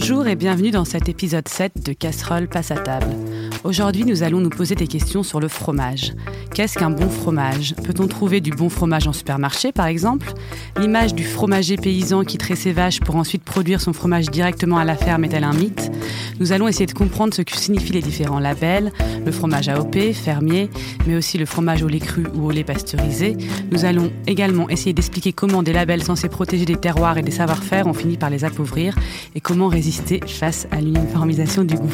Bonjour et bienvenue dans cet épisode 7 de Casserole passe à table. Aujourd'hui, nous allons nous poser des questions sur le fromage. Qu'est-ce qu'un bon fromage? Peut-on trouver du bon fromage en supermarché, par exemple? L'image du fromager paysan qui traite ses vaches pour ensuite produire son fromage directement à la ferme est-elle un mythe? Nous allons essayer de comprendre ce que signifient les différents labels, le fromage AOP, fermier, mais aussi le fromage au lait cru ou au lait pasteurisé. Nous allons également essayer d'expliquer comment des labels censés protéger des terroirs et des savoir-faire ont fini par les appauvrir et comment résister face à l'uniformisation du goût.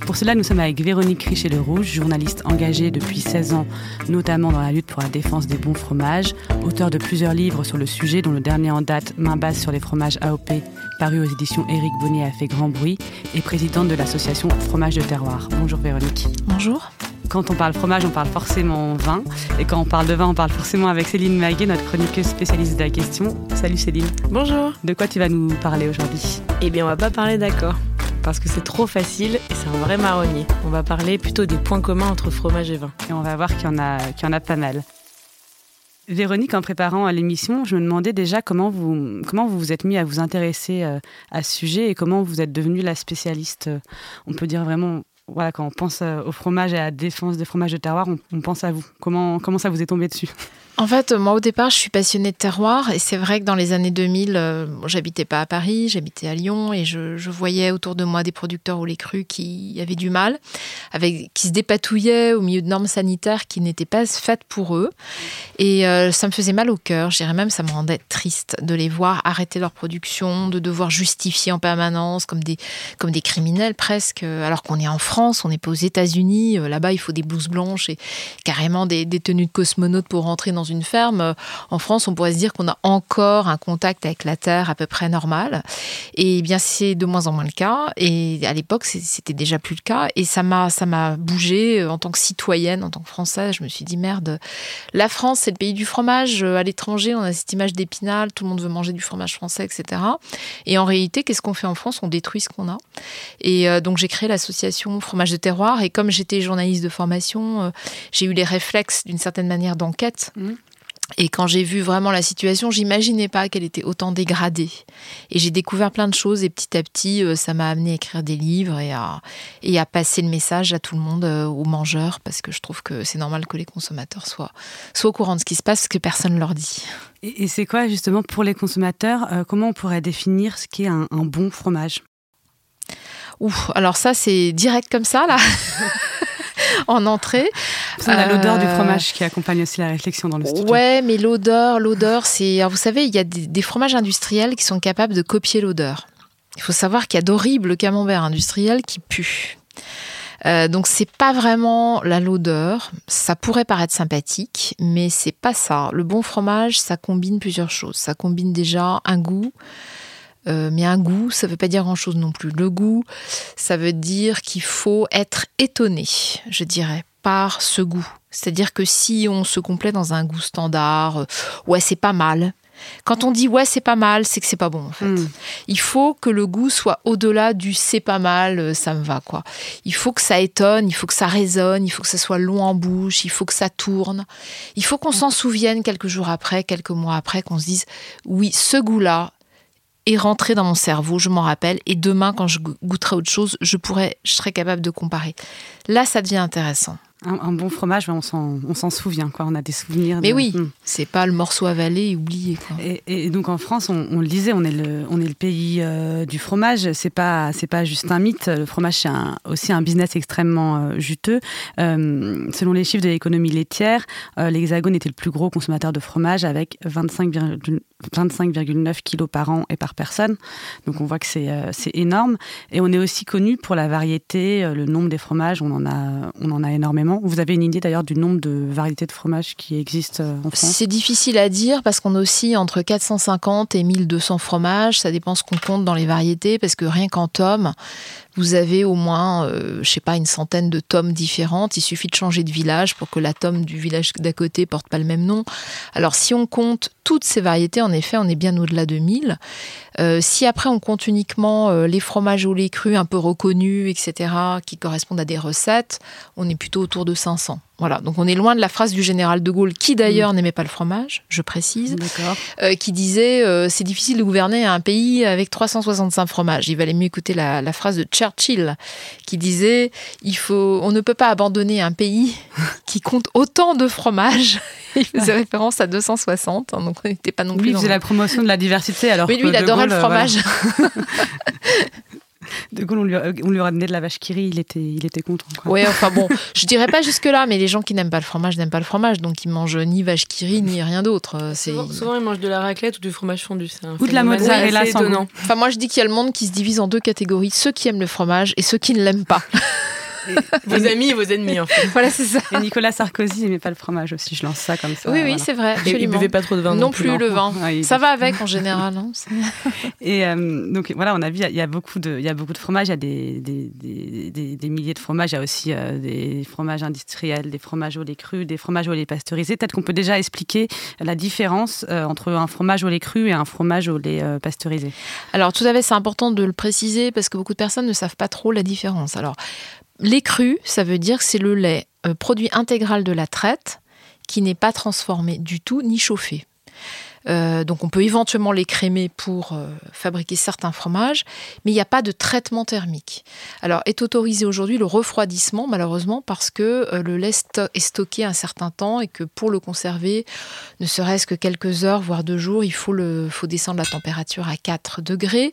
Pour cela, nous sommes avec Véronique Richer-Le Rouge, journaliste engagée depuis 16 ans, notamment dans la lutte pour la défense des bons fromages, auteur de plusieurs livres sur le sujet, dont le dernier en date, Main basse sur les fromages AOP, paru aux éditions Éric Bonnet a fait grand bruit, et présidente de l'association Fromage de Terroir. Bonjour Véronique. Bonjour. Quand on parle fromage, on parle forcément vin. Et quand on parle de vin, on parle forcément avec Céline Maguet, notre chroniqueuse spécialiste de la question. Salut Céline. Bonjour. De quoi tu vas nous parler aujourd'hui? Eh bien, on va pas parler d'accord. Parce que c'est trop facile et c'est un vrai marronnier. On va parler plutôt des points communs entre fromage et vin. Et on va voir qu'il y en a, y en a pas mal. Véronique, en préparant l'émission, je me demandais déjà comment vous comment vous, vous êtes mis à vous intéresser euh, à ce sujet et comment vous êtes devenue la spécialiste, euh, on peut dire vraiment voilà, quand on pense euh, au fromage et à la défense des fromages de terroir, on, on pense à vous. Comment, comment ça vous est tombé dessus? En fait, moi au départ, je suis passionnée de terroir et c'est vrai que dans les années 2000, euh, j'habitais pas à Paris, j'habitais à Lyon et je, voyais autour de moi des producteurs au lait cru qui avaient du mal, avec, qui se dépatouillaient au milieu de normes sanitaires qui n'étaient pas faites pour eux. Et euh, ça me faisait mal au cœur, je dirais même ça me rendait triste de les voir arrêter leur production, de devoir justifier en permanence comme des, comme des criminels presque, alors qu'on est en France, on n'est pas aux États-Unis, euh, là-bas il faut des blouses blanches et carrément des, des tenues de cosmonautes pour rentrer dans une ferme, en France, on pourrait se dire qu'on a encore un contact avec la terre à peu près normal. Et bien, c'est de moins en moins le cas. Et à l'époque, c'était déjà plus le cas. Et ça m'a, ça m'a bougé en tant que citoyenne, en tant que française. Je me suis dit merde, la France, c'est le pays du fromage. À l'étranger, on a cette image d'épinal, tout le monde veut manger du fromage français, etc. Et en réalité, qu'est-ce qu'on fait en France? On détruit ce qu'on a. Et euh, donc, j'ai créé l'association Fromage de Terroir. Et comme j'étais journaliste de formation, euh, j'ai eu les réflexes d'une certaine manière d'enquête. Mmh. Et quand j'ai vu vraiment la situation, j'imaginais pas qu'elle était autant dégradée. Et j'ai découvert plein de choses et petit à petit, euh, ça m'a amené à écrire des livres et à, et à passer le message à tout le monde, euh, aux mangeurs, parce que je trouve que c'est normal que les consommateurs soient, soient au courant de ce qui se passe, parce que personne ne leur dit. Et, et c'est quoi justement pour les consommateurs, euh, comment on pourrait définir ce qu'est un, un bon fromage? Ouf, alors ça c'est direct comme ça là en entrée. On a euh... l'odeur du fromage qui accompagne aussi la réflexion dans le studio. Ouais, mais l'odeur, l'odeur, c'est. Alors vous savez, il y a des, des, fromages industriels qui sont capables de copier l'odeur. Il faut savoir qu'il y a d'horribles camemberts industriels qui puent. Euh, donc c'est pas vraiment la l'odeur. Ça pourrait paraître sympathique, mais c'est pas ça. Le bon fromage, ça combine plusieurs choses. Ça combine déjà un goût. Euh, mais un goût, ça ne veut pas dire grand-chose non plus. Le goût, ça veut dire qu'il faut être étonné, je dirais, par ce goût. C'est-à-dire que si on se complaît dans un goût standard, euh, ouais, c'est pas mal. Quand on dit ouais, c'est pas mal, c'est que c'est pas bon en fait. Mm. Il faut que le goût soit au-delà du c'est pas mal, ça me va quoi. Il faut que ça étonne, il faut que ça résonne, il faut que ça soit long en bouche, il faut que ça tourne. Il faut qu'on s'en souvienne quelques jours après, quelques mois après, qu'on se dise oui, ce goût-là, est rentré dans mon cerveau, je m'en rappelle, et demain, quand je goûterai autre chose, je pourrais, je serai capable de comparer. Là, ça devient intéressant. Un, un bon fromage, on s'en souvient, quoi. On a des souvenirs. Mais de... oui, mmh. c'est pas le morceau avalé et oublié. Quoi. Et, et, donc en France, on, on, le disait, on est le, on est le pays euh, du fromage. C'est pas, pas juste un mythe. Le fromage, c'est aussi un business extrêmement euh, juteux. Euh, selon les chiffres de l'économie laitière, l'Hexagone était le plus gros consommateur de fromage avec 25,9 25, kilos par an et par personne. Donc on voit que c'est énorme. Et on est aussi connu pour la variété, le nombre des fromages. On en a, on en a énormément. Vous avez une idée d'ailleurs du nombre de variétés de fromages qui existent euh, en France C'est difficile à dire parce qu'on aussi entre 450 et 1200 fromages. Ça dépend ce qu'on compte dans les variétés parce que rien qu'en tomes, vous avez au moins, euh, je sais pas, une centaine de tomes différentes. Il suffit de changer de village pour que la tome du village d'à côté porte pas le même nom. Alors, si on compte toutes ces variétés, en effet, on est bien au-delà de 1000. Euh, si après on compte uniquement euh, les fromages au lait cru un peu reconnus, etc., qui correspondent à des recettes, on est plutôt autour autour de 500. Voilà, donc on est loin de la phrase du général de Gaulle, qui d'ailleurs mm. n'aimait pas le fromage, je précise, euh, qui disait euh, c'est difficile de gouverner un pays avec 365 fromages. Il valait mieux écouter la, phrase de Churchill, qui disait il faut, on ne peut pas abandonner un pays qui compte autant de fromages. il faisait référence à 260, hein, donc on n'était pas non plus. Lui, il faisait la promotion de la diversité, alors. Oui, lui, il adorait le fromage. De Gaulle, on lui, a, on lui ramené de la vache qui rit, il était, il était content. Oui, enfin bon, je dirais pas jusque-là, mais les gens qui n'aiment pas le fromage n'aiment pas le fromage, donc ils mangent ni vache qui rit, ni rien d'autre. Souvent, souvent, ils mangent de la raclette ou du fromage fondu. Ou de la mozzarella sans Enfin, moi, je dis qu'il y a le monde qui se divise en deux catégories ceux qui aiment le fromage et ceux qui ne l'aiment pas. vos amis et vos ennemis, en fait. Voilà, c'est ça. Et Nicolas Sarkozy n'aimait pas le fromage aussi, je lance ça comme ça. Oui, oui, c'est vrai. Et il buvait pas trop de vin. Non, plus, le vin. ça va avec en général. Hein, et euh, donc voilà, on a vu, il y, a beaucoup de, il y a beaucoup de fromages, il y a des, des, des, des, milliers de fromages, il y a aussi euh, des fromages industriels, des fromages au lait cru, des fromages au lait pasteurisé. Peut-être qu'on peut déjà expliquer la différence euh, entre un fromage au lait cru et un fromage au lait pasteurisé. Alors tout à fait, c'est important de le préciser parce que beaucoup de personnes ne savent pas trop la différence. Alors Lait cru, ça veut dire que c'est le lait euh, produit intégral de la traite qui n'est pas transformé du tout ni chauffé. Euh, donc on peut éventuellement les crémer pour euh, fabriquer certains fromages, mais il n'y a pas de traitement thermique. Alors est autorisé aujourd'hui le refroidissement malheureusement parce que euh, le lait est stocké un certain temps et que pour le conserver, ne serait-ce que quelques heures voire deux jours, il faut, le, faut descendre la température à 4 degrés.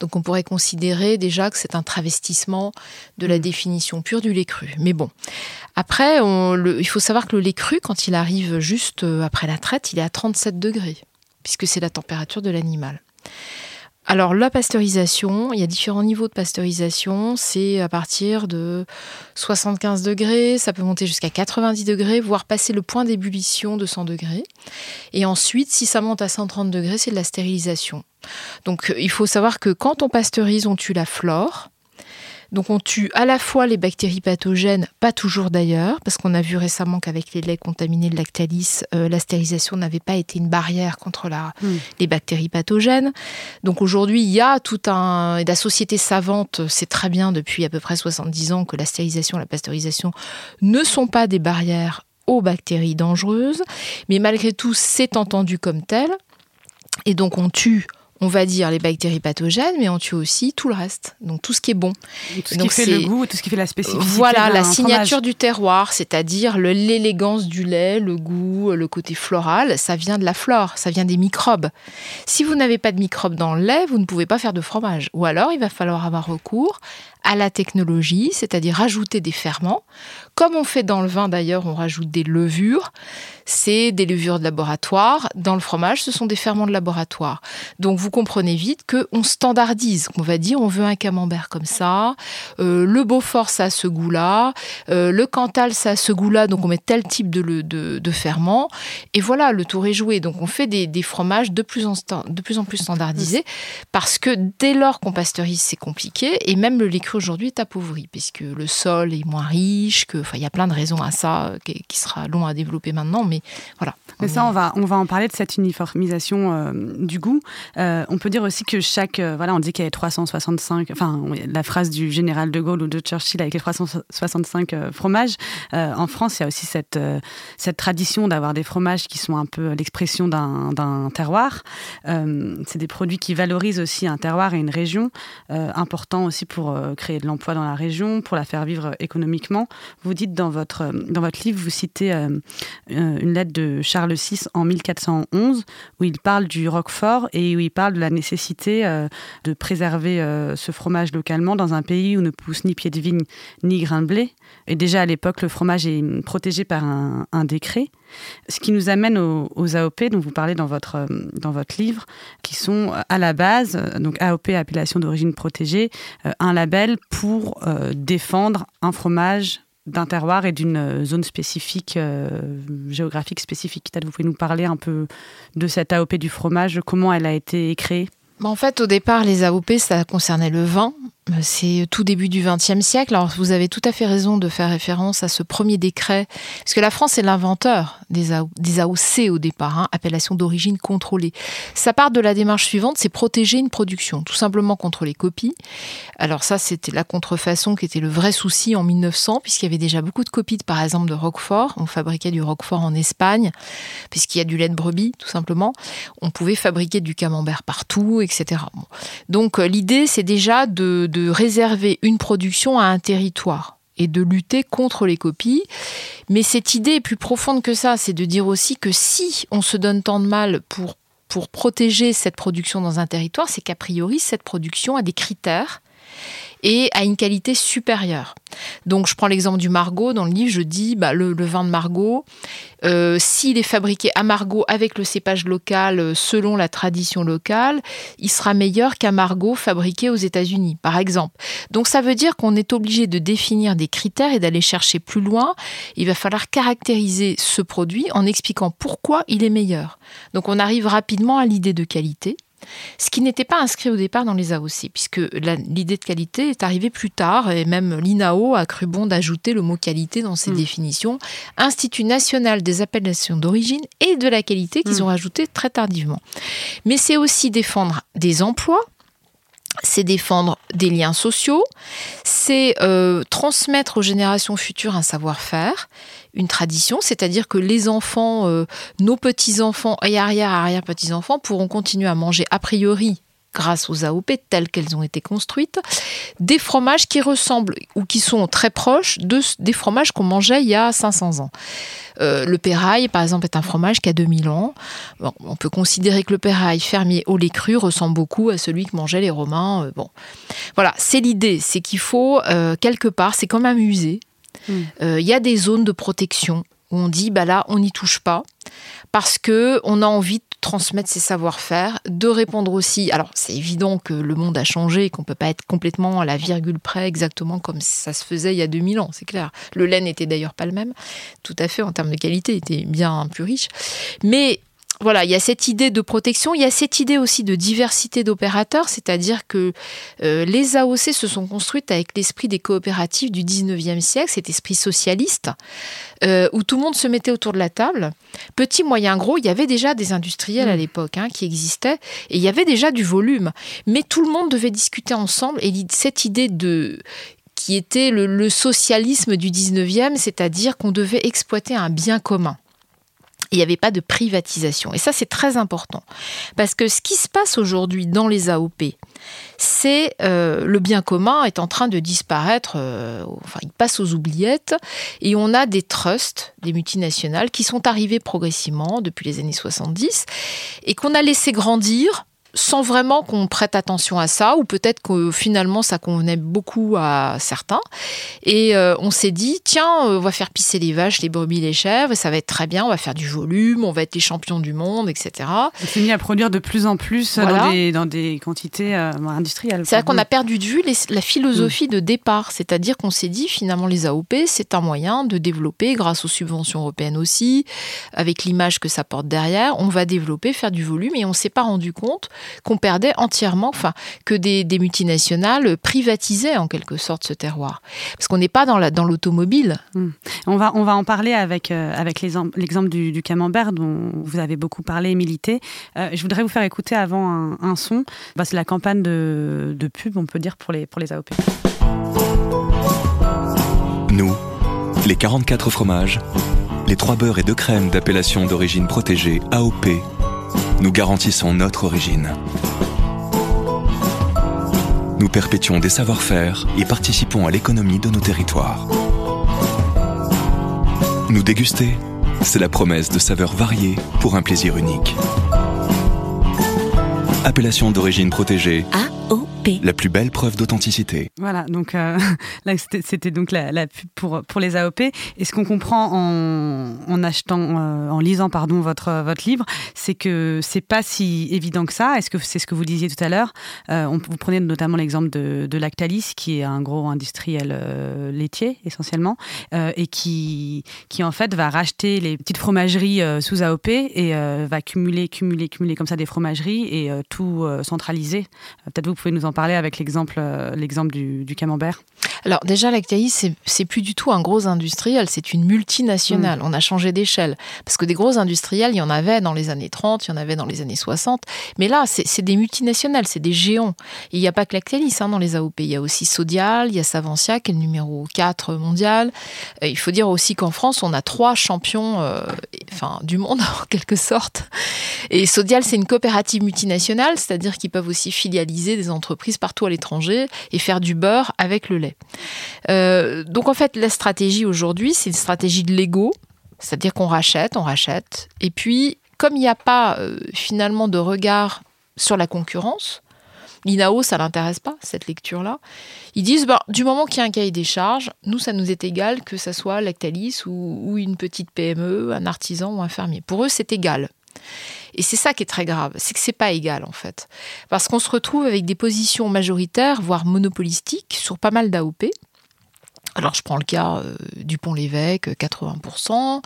Donc on pourrait considérer déjà que c'est un travestissement de la mmh. définition pure du lait cru. Mais bon, après, il faut savoir que le lait cru, quand il arrive juste après la traite, il est à 37 degrés puisque c'est la température de l'animal. Alors la pasteurisation, il y a différents niveaux de pasteurisation. C'est à partir de 75 degrés, ça peut monter jusqu'à 90 degrés, voire passer le point d'ébullition de 100 degrés. Et ensuite, si ça monte à 130 degrés, c'est de la stérilisation. Donc il faut savoir que quand on pasteurise, on tue la flore. Donc on tue à la fois les bactéries pathogènes, pas toujours d'ailleurs, parce qu'on a vu récemment qu'avec les laits contaminés de lactalis, euh, la stérilisation n'avait pas été une barrière contre la, hmm. les bactéries pathogènes. Donc aujourd'hui, il y a tout un... La société savante sait très bien depuis à peu près 70 ans que la stérilisation et la pasteurisation ne sont pas des barrières aux bactéries dangereuses, mais malgré tout, c'est entendu comme tel. Et donc on tue on va dire les bactéries pathogènes, mais on tue aussi tout le reste. Donc tout ce qui est bon. Tout ce qui fait le goût, tout ce qui fait la spécificité. Voilà, la signature du terroir, c'est-à-dire l'élégance du lait, le goût, le côté floral, ça vient de la flore, ça vient des microbes. Si vous n'avez pas de microbes dans le lait, vous ne pouvez pas faire de fromage. Ou alors, il va falloir avoir recours à la technologie, c'est-à-dire rajouter des ferments. Comme on fait dans le vin d'ailleurs, on rajoute des levures. C'est des levures de laboratoire. Dans le fromage, ce sont des ferments de laboratoire. Donc vous comprenez vite qu'on standardise. On va dire on veut un camembert comme ça. Euh, le Beaufort, ça a ce goût-là. Euh, le Cantal, ça a ce goût-là. Donc on met tel type de, de, de, ferment. Et voilà, le tour est joué. Donc on fait des, des fromages de plus, en, de plus en plus standardisés parce que dès lors qu'on pasteurise, c'est compliqué. Et même le lait cru aujourd'hui est appauvri, puisque le sol est moins riche, que, il y a plein de raisons à ça euh, qui, sera long à développer maintenant, mais voilà. Mais ça, on va, on va en parler de cette uniformisation euh, du goût. Euh, on peut dire aussi que chaque, voilà, on dit qu'il y avait 365, enfin, la phrase du général de Gaulle ou de Churchill avec les 365 fromages. en France, il y a aussi cette, cette tradition d'avoir des fromages qui sont un peu l'expression d'un terroir. C'est des produits qui valorisent aussi un terroir et une région, important aussi pour créer de l'emploi dans la région, pour la faire vivre économiquement. Vous dites dans votre, dans votre livre, vous citez euh, euh, une lettre de Charles VI en 1411 où il parle du Roquefort et où il parle de la nécessité euh, de préserver ce fromage localement dans un pays où ne pousse ni pied de vigne ni grain de blé. Et déjà à l'époque, le fromage est protégé par un, décret. Ce qui nous amène aux, AOP dont vous parlez dans votre, euh, dans votre livre, qui sont euh, à la base, euh, donc AOP, appellation d'origine protégée, un label pour défendre un fromage d'un terroir et d'une zone spécifique, géographique spécifique. Vous pouvez nous parler un peu de cette AOP du fromage, comment elle a été créée? Bah, en fait, au départ, les AOP, ça concernait le vin. C'est tout début du XXe siècle. Alors vous avez tout à fait raison de faire référence à ce premier décret, parce que la France est l'inventeur des, AOC au départ, hein, appellation d'origine contrôlée. Ça part de la démarche suivante, c'est protéger une production, tout simplement contre les copies. Alors ça, c'était la contrefaçon qui était le vrai souci en 1900, puisqu'il y avait déjà beaucoup de copies, par exemple, de Roquefort. On fabriquait du Roquefort en Espagne, puisqu'il y a du lait de brebis, tout simplement. On pouvait fabriquer du camembert partout, etc. Donc euh, l'idée, c'est déjà de réserver une production à un territoire et de lutter contre les copies. Mais cette idée est plus profonde que ça, c'est de dire aussi que si on se donne tant de mal pour, pour protéger cette production dans un territoire, c'est qu'a priori, cette production a des critères et à une qualité supérieure. Donc je prends l'exemple du Margot. Dans le livre, je dis bah, le, vin de Margot, euh, s'il est fabriqué à Margot avec le cépage local euh, selon la tradition locale, il sera meilleur qu'un Margot fabriqué aux États-Unis, par exemple. Donc ça veut dire qu'on est obligé de définir des critères et d'aller chercher plus loin. Il va falloir caractériser ce produit en expliquant pourquoi il est meilleur. Donc on arrive rapidement à l'idée de qualité ce qui n'était pas inscrit au départ dans les AOC, puisque l'idée de qualité est arrivée plus tard, et même l'INAO a cru bon d'ajouter le mot qualité dans ses hmm. définitions. Institut national des appellations d'origine et de la qualité qu'ils hmm. ont rajouté très tardivement. Mais c'est aussi défendre des emplois, c'est défendre des liens sociaux, c'est euh, transmettre aux générations futures un savoir-faire, une tradition, c'est-à-dire que les enfants, euh, nos petits-enfants et arrière-arrière-petits-enfants pourront continuer à manger a priori grâce aux AOP telles qu'elles ont été construites, des fromages qui ressemblent ou qui sont très proches de, des fromages qu'on mangeait il y a 500 ans. Euh, le pérail, par exemple, est un fromage qui a 2000 ans. on peut considérer que le pérail fermier au lait cru ressemble beaucoup à celui que mangeaient les Romains. Euh, bon, voilà, c'est l'idée, c'est qu'il faut quelque part, c'est comme un musée, il euh, y a des zones de protection où on dit bah là on n'y touche pas parce que on a envie de transmettre ses savoir-faire, de répondre aussi. Alors c'est évident que le monde a changé qu'on peut pas être complètement à la virgule près exactement comme ça se faisait il y a 2000 ans, c'est clair. Le lait n'était d'ailleurs pas le même, tout à fait en termes de qualité, il était bien plus riche. Mais voilà, il y a cette idée de protection, il y a cette idée aussi de diversité d'opérateurs, c'est-à-dire que euh, les AOC se sont construites avec l'esprit des coopératives du 19e siècle, cet esprit socialiste, euh, où tout le monde se mettait autour de la table. Petit, moyen, gros, il y avait déjà des industriels à mm. l'époque hein, qui existaient, et il y avait déjà du volume, mais tout le monde devait discuter ensemble, et cette idée de qui était le, le socialisme du 19e, c'est-à-dire qu'on devait exploiter un bien commun il n'y avait pas de privatisation. Et ça, c'est très important. Parce que ce qui se passe aujourd'hui dans les AOP, c'est euh, le bien commun est en train de disparaître, euh, enfin, il passe aux oubliettes, et on a des trusts, des multinationales, qui sont arrivés progressivement depuis les années 70, et qu'on a laissé grandir sans vraiment qu'on prête attention à ça, ou peut-être que finalement ça convenait beaucoup à certains. Et euh, on s'est dit, tiens, euh, on va faire pisser les vaches, les brebis, les chèvres, et ça va être très bien, on va faire du volume, on va être les champions du monde, etc. On s'est mis à produire de plus en plus dans, des, dans, des, quantités euh, industrielles. C'est-à-dire qu'on a perdu de vue la philosophie de départ, c'est-à-dire qu'on s'est dit, finalement, les AOP, c'est un moyen de développer, grâce aux subventions européennes aussi, avec l'image que ça porte derrière, on va développer, faire du volume, et on s'est pas rendu compte qu'on perdait entièrement, enfin, que des, multinationales privatisaient en quelque sorte ce terroir. Parce qu'on n'est pas dans l'automobile. Dans hmm. on, va, on va en parler avec, euh, avec l'exemple du, camembert dont vous avez beaucoup parlé et milité. Euh, je voudrais vous faire écouter avant un, son. Bah, C'est la campagne de, de, pub, on peut dire, pour les, pour les AOP. Nous, les 44 fromages, les 3 beurres et 2 crèmes d'appellation d'origine protégée AOP nous garantissons notre origine. Nous perpétuons des savoir-faire et participons à l'économie de nos territoires. Nous déguster, c'est la promesse de saveurs variées pour un plaisir unique. Appellation d'origine protégée. La plus belle preuve d'authenticité. Voilà, donc euh, là c'était donc la, pub pour, pour les AOP. Et ce qu'on comprend en, achetant, euh, en lisant pardon votre votre livre, c'est que c'est pas si évident que ça. Est-ce que c'est ce que vous disiez tout à l'heure euh, Vous prenez notamment l'exemple de, de, Lactalis, qui est un gros industriel laitier essentiellement, et qui qui en fait va racheter les petites fromageries sous AOP et va cumuler, cumuler, cumuler comme ça des fromageries et tout centraliser. Peut-être vous pouvez nous en parler avec l'exemple l'exemple du, du camembert? Alors déjà, Lactalis, c'est plus du tout un gros industriel, c'est une multinationale. Mm. On a changé d'échelle. Parce que des gros industriels, il y en avait dans les années 30, il y en avait dans les années 60. Mais là, c'est des multinationales, c'est des géants. il n'y a pas que Lactalis hein, dans les AOP. Il y a aussi Sodial, il y a Savencia, qui est le numéro 4 mondial. il faut dire aussi qu'en France, on a trois champions euh, enfin, du monde, en quelque sorte. Et Sodial, c'est une coopérative multinationale, c'est-à-dire qu'ils peuvent aussi filialiser des entreprises partout à l'étranger et faire du beurre avec le lait. Euh, donc en fait, la stratégie aujourd'hui, c'est une stratégie de l'ego, c'est-à-dire qu'on rachète, on rachète, et puis comme il n'y a pas euh, finalement de regard sur la concurrence, l'INAO, ça l'intéresse pas, cette lecture-là. Ils disent, bah, du moment qu'il y a un cahier des charges, nous, ça nous est égal que ça soit Lactalis ou, ou une petite PME, un artisan ou un fermier. Pour eux, c'est égal. Et c'est ça qui est très grave, c'est que c'est pas égal en fait. Parce qu'on se retrouve avec des positions majoritaires, voire monopolistiques, sur pas mal d'AOP. Alors je prends le cas euh, du Pont-l'Évêque, 80%,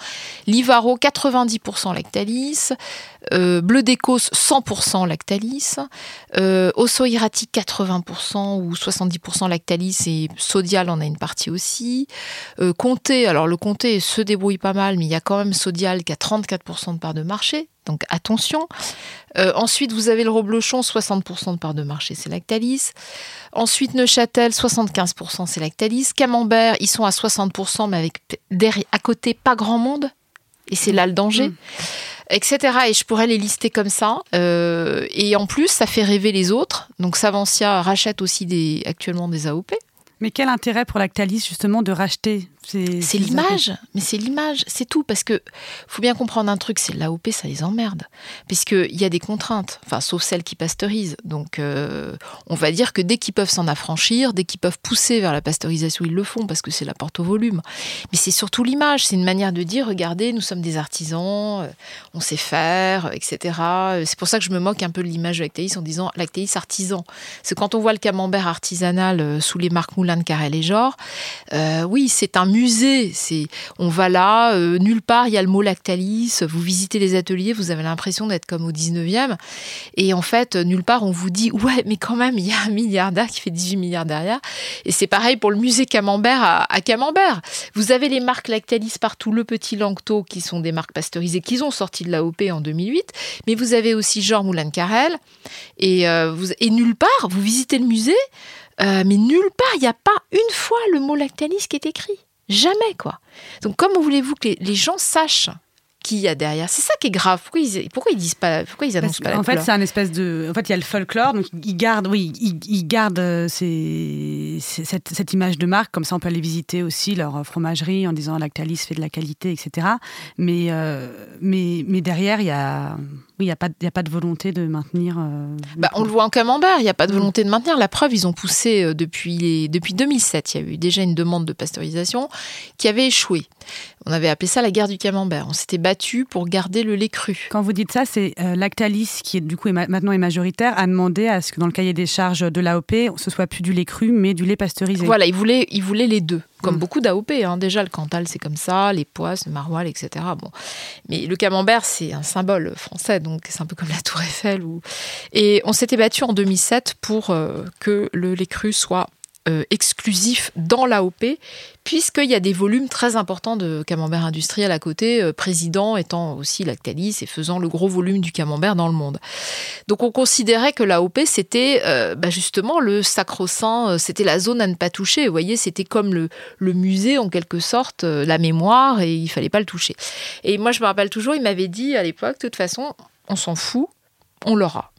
Livaro 90% Lactalis, euh, Bleu d'Écosse 100% Lactalis, euh, Osso 80% ou 70% Lactalis et Sodial en a une partie aussi. Euh, Comté, alors le Comté se débrouille pas mal, mais il y a quand même Sodial qui a 34% de part de marché, donc attention. Euh, ensuite, vous avez le Roblochon, 60% de part de marché, c'est Lactalis. Ensuite, Neuchâtel, 75%, c'est Lactalis. Camembert, ils sont à 60%, mais avec à côté pas grand monde. Et c'est là le danger. Mm. Etc. Et je pourrais les lister comme ça. Euh, et en plus, ça fait rêver les autres. Donc Savencia rachète aussi des, actuellement des AOP. Mais quel intérêt pour Lactalis justement de racheter c'est l'image, mais c'est l'image, c'est tout. Parce que faut bien comprendre un truc, c'est l'AOP, ça les emmerde. Puisqu'il y a des contraintes, enfin, sauf celles qui pasteurisent. Donc, euh, on va dire que dès qu'ils peuvent s'en affranchir, dès qu'ils peuvent pousser vers la pasteurisation, ils le font parce que c'est la porte au volume. Mais c'est surtout l'image, c'est une manière de dire regardez, nous sommes des artisans, euh, on sait faire, etc. C'est pour ça que je me moque un peu de l'image de Lactalis en disant Lactalis artisan. C'est quand on voit le camembert artisanal euh, sous les marques Moulin de Carrel et Genre, oui, c'est un musée. C'est, on va là, euh, nulle part il y a le mot Lactalis. Vous visitez les ateliers, vous avez l'impression d'être comme au 19e. Et en fait, nulle part on vous dit, ouais, mais quand même, il y a un milliardaire qui fait 18 milliards derrière. Et c'est pareil pour le musée Camembert à, Camembert. Vous avez les marques Lactalis partout, le Petit Langto, qui sont des marques pasteurisées, qui ont sorti de l'AOP en 2008. Mais vous avez aussi Jean Moulin Carrel. Et, euh, et nulle part, vous visitez le musée, euh, mais nulle part, il n'y a pas une fois le mot Lactalis qui est écrit. Jamais, quoi. Donc, comment voulez-vous que les, gens sachent qui y a derrière? C'est ça qui est grave. Pourquoi ils, pourquoi ils disent pas, pourquoi ils annoncent pas la En fait, c'est un espèce de. En fait, il y a le folklore, donc ils gardent, oui, ils, gardent euh, cette, image de marque. Comme ça, on peut aller visiter aussi leur fromagerie en disant Lactalis fait de la qualité, etc. Mais, euh, mais, mais derrière, il y a il n'y a, pas, a pas de volonté de maintenir. Euh, bah, on le voit en camembert, il n'y a pas de volonté de maintenir. La preuve, ils ont poussé euh, depuis, depuis 2007. Il y a eu déjà une demande de pasteurisation qui avait échoué. On avait appelé ça la guerre du camembert. On s'était battu pour garder le lait cru. Quand vous dites ça, c'est euh, Lactalis, qui est, du coup est maintenant est majoritaire, a demandé à ce que dans le cahier des charges de l'AOP, ce soit plus du lait cru, mais du lait pasteurisé. Voilà, il voulait, il voulait les deux comme mm. beaucoup d'AOP. Hein. Déjà, le Cantal, c'est comme ça, les poisses, le maroilles, etc. Bon. Mais le camembert, c'est un symbole français, donc c'est un peu comme la Tour Eiffel. Et on s'était battu en 2007 pour euh, que le lait cru soit euh, exclusif dans l'AOP, puisqu'il y a des volumes très importants de camembert industriel à côté, euh, président étant aussi Lactalis et faisant le gros volume du camembert dans le monde. Donc on considérait que l'AOP, c'était euh, bah, justement le sacro-saint, c'était la zone à ne pas toucher. Vous voyez, c'était comme le, musée en quelque sorte, la mémoire, et il fallait pas le toucher. Et moi, je me rappelle toujours, il m'avait dit à l'époque, de toute façon, on s'en fout, on l'aura.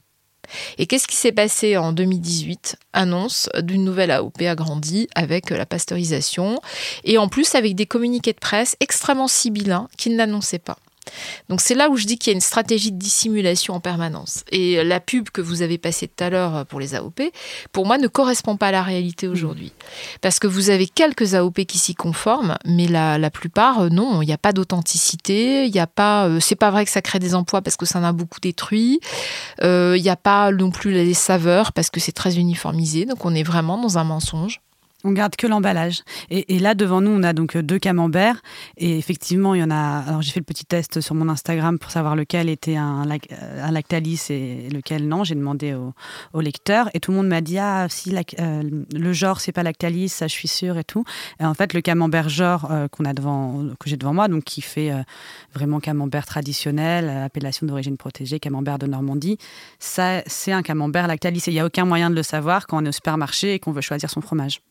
Et qu'est-ce qui s'est passé en 2018 Annonce d'une nouvelle AOP agrandie avec la pasteurisation et en plus avec des communiqués de presse extrêmement sibyllins qui ne l'annonçaient pas. Donc c'est là où je dis qu'il y a une stratégie de dissimulation en permanence. Et la pub que vous avez passée tout à l'heure pour les AOP, pour moi, ne correspond pas à la réalité aujourd'hui. Parce que vous avez quelques AOP qui s'y conforment, mais la, la plupart, euh, non, il n'y a pas d'authenticité, il n'y a pas... Euh, c'est pas vrai que ça crée des emplois parce que ça en a beaucoup détruit, euh, il n'y a pas non plus les saveurs parce que c'est très uniformisé, donc on est vraiment dans un mensonge. On garde que l'emballage. Et, là, devant nous, on a donc deux camemberts. Et effectivement, il y en a. Alors, j'ai fait le petit test sur mon Instagram pour savoir lequel était un, euh, Lactalis et lequel non. J'ai demandé au, au, lecteur. Et tout le monde m'a dit Ah, si euh, le genre, c'est pas Lactalis, ça, je suis sûre et tout. Et en fait, le camembert genre euh, a devant, que j'ai devant moi, donc qui fait vraiment camembert traditionnel, appellation d'origine protégée, camembert de Normandie, ça, c'est un camembert Lactalis. Et il n'y a aucun moyen de le savoir quand on est au supermarché et qu'on veut choisir son fromage.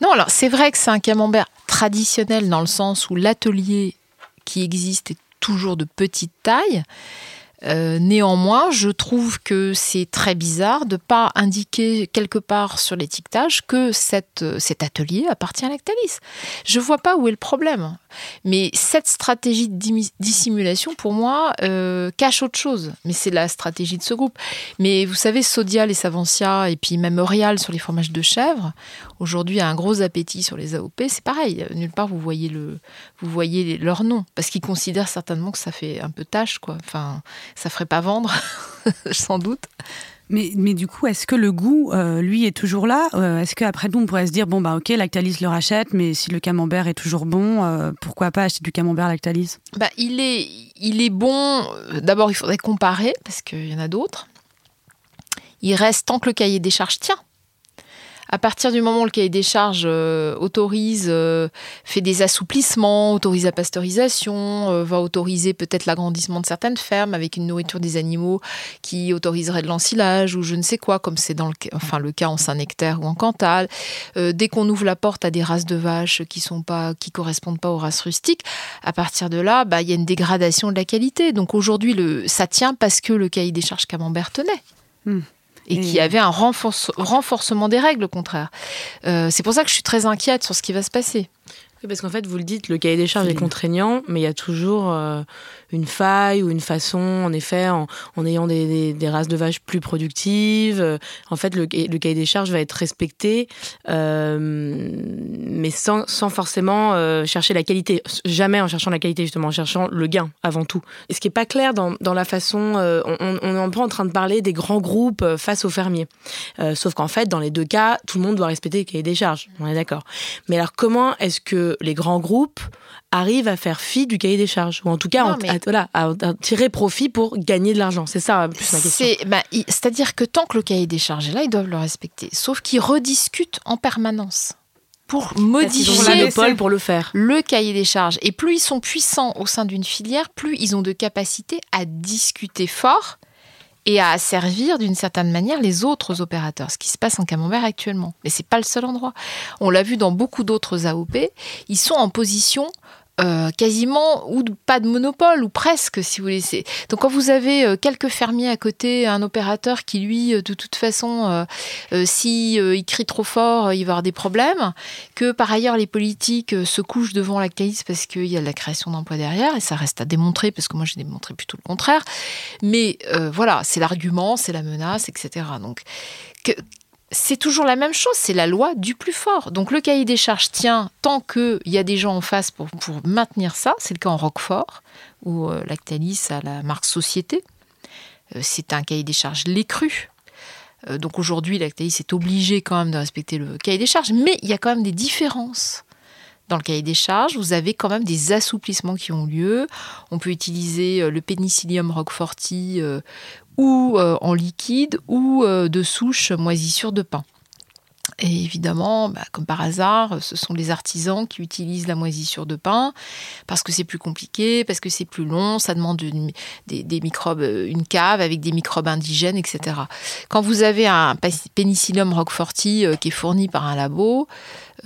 Non, alors c'est vrai que c'est un camembert traditionnel dans le sens où l'atelier qui existe est toujours de petite taille. Euh, néanmoins, je trouve que c'est très bizarre de ne pas indiquer quelque part sur l'étiquetage que cette, cet atelier appartient à Lactalis. Je ne vois pas où est le problème. Mais cette stratégie de dissimulation, pour moi, euh, cache autre chose. Mais c'est la stratégie de ce groupe. Mais vous savez, Sodial et Savancia, et puis même Orial sur les fromages de chèvre, aujourd'hui a un gros appétit sur les AOP. C'est pareil. Nulle part vous voyez, le, vous voyez leur nom. Parce qu'ils considèrent certainement que ça fait un peu tâche, quoi. Enfin, ça ferait pas vendre, sans doute. Mais, mais, du coup, est-ce que le goût, euh, lui, est toujours là euh, Est-ce qu'après nous, on pourrait se dire, bon, bah ok, Lactalis le rachète, mais si le camembert est toujours bon, euh, pourquoi pas acheter du camembert Lactalis? Bah, il, est, il est bon. D'abord, il faudrait comparer, parce qu'il y en a d'autres. Il reste tant que le cahier des charges tient à partir du moment où le cahier des charges euh, autorise, euh, fait des assouplissements, autorise la pasteurisation, euh, va autoriser peut-être l'agrandissement de certaines fermes avec une nourriture des animaux qui autoriserait de l'ensilage ou je ne sais quoi, comme c'est dans le, enfin, le cas en Saint-Nectaire ou en Cantal. dès qu'on ouvre la porte à des races de vaches qui sont pas, qui correspondent pas aux races rustiques, à partir de là, bah, il y a une dégradation de la qualité. Donc aujourd'hui, ça tient parce que le cahier des charges camembert tenait. Hmm et, qui avait un renforcement des règles, au contraire. Euh, c'est pour ça que je suis très inquiète sur ce qui va se passer. Oui, parce qu'en fait, vous le dites, le cahier des charges est contraignant, mais il y a toujours euh, une faille ou une façon, en effet, en, ayant des, races de vaches plus productives. Euh, en fait, le, cahier des charges va être respecté, euh, mais sans, forcément euh, chercher la qualité. Jamais en cherchant la qualité, justement, en cherchant le gain avant tout. Et ce qui n'est pas clair dans, la façon, on, on, est un peu en train de parler des grands groupes face aux fermiers. sauf qu'en fait, dans les deux cas, tout le monde doit respecter le cahier des charges. On est d'accord. Mais alors, comment est-ce que les grands groupes arrive à faire fi du cahier des charges, ou en tout cas à, tirer profit pour gagner de l'argent. C'est ça plus ma question. Bah, c'est-à-dire que tant que le cahier des charges est là, ils doivent le respecter. Sauf qu'ils rediscutent en permanence pour modifier le pour le faire. Le cahier des charges. Et plus ils sont puissants au sein d'une filière, plus ils ont de capacité à discuter fort et à asservir d'une certaine manière les autres opérateurs, ce qui se passe en Camembert actuellement. Mais c'est pas le seul endroit. On l'a vu dans beaucoup d'autres AOP, ils sont en position euh, quasiment ou pas de monopole ou presque si vous voulez. Donc quand vous avez euh, quelques fermiers à côté, un opérateur qui lui euh, de toute façon si il crie trop fort, il va avoir des problèmes, que par ailleurs les politiques se couchent devant la case parce qu'il y a de la création d'emplois derrière et ça reste à démontrer parce que moi j'ai démontré plutôt le contraire. Mais voilà, c'est l'argument, c'est la menace, etc. Donc que, c'est toujours la même chose, c'est la loi du plus fort. Donc le cahier des charges tient tant qu'il y a des gens en face pour, maintenir ça. C'est le cas en Roquefort, où euh, Lactalis a la marque Société. Euh, c'est un cahier des charges l'écru. Euh, donc aujourd'hui, Lactalis est obligé quand même de respecter le cahier des charges, mais il y a quand même des différences. Dans le cahier des charges, vous avez quand même des assouplissements qui ont lieu. On peut utiliser le pénicillium roqueforti ou euh, en liquide ou euh, de souche moisissure de pain. Et évidemment, bah, comme par hasard, ce sont les artisans qui utilisent la moisissure de pain parce que c'est plus compliqué, parce que c'est plus long, ça demande microbes, euh, une cave avec des microbes indigènes, etc. Quand vous avez un Penicillium roqueforti qui est fourni par un labo,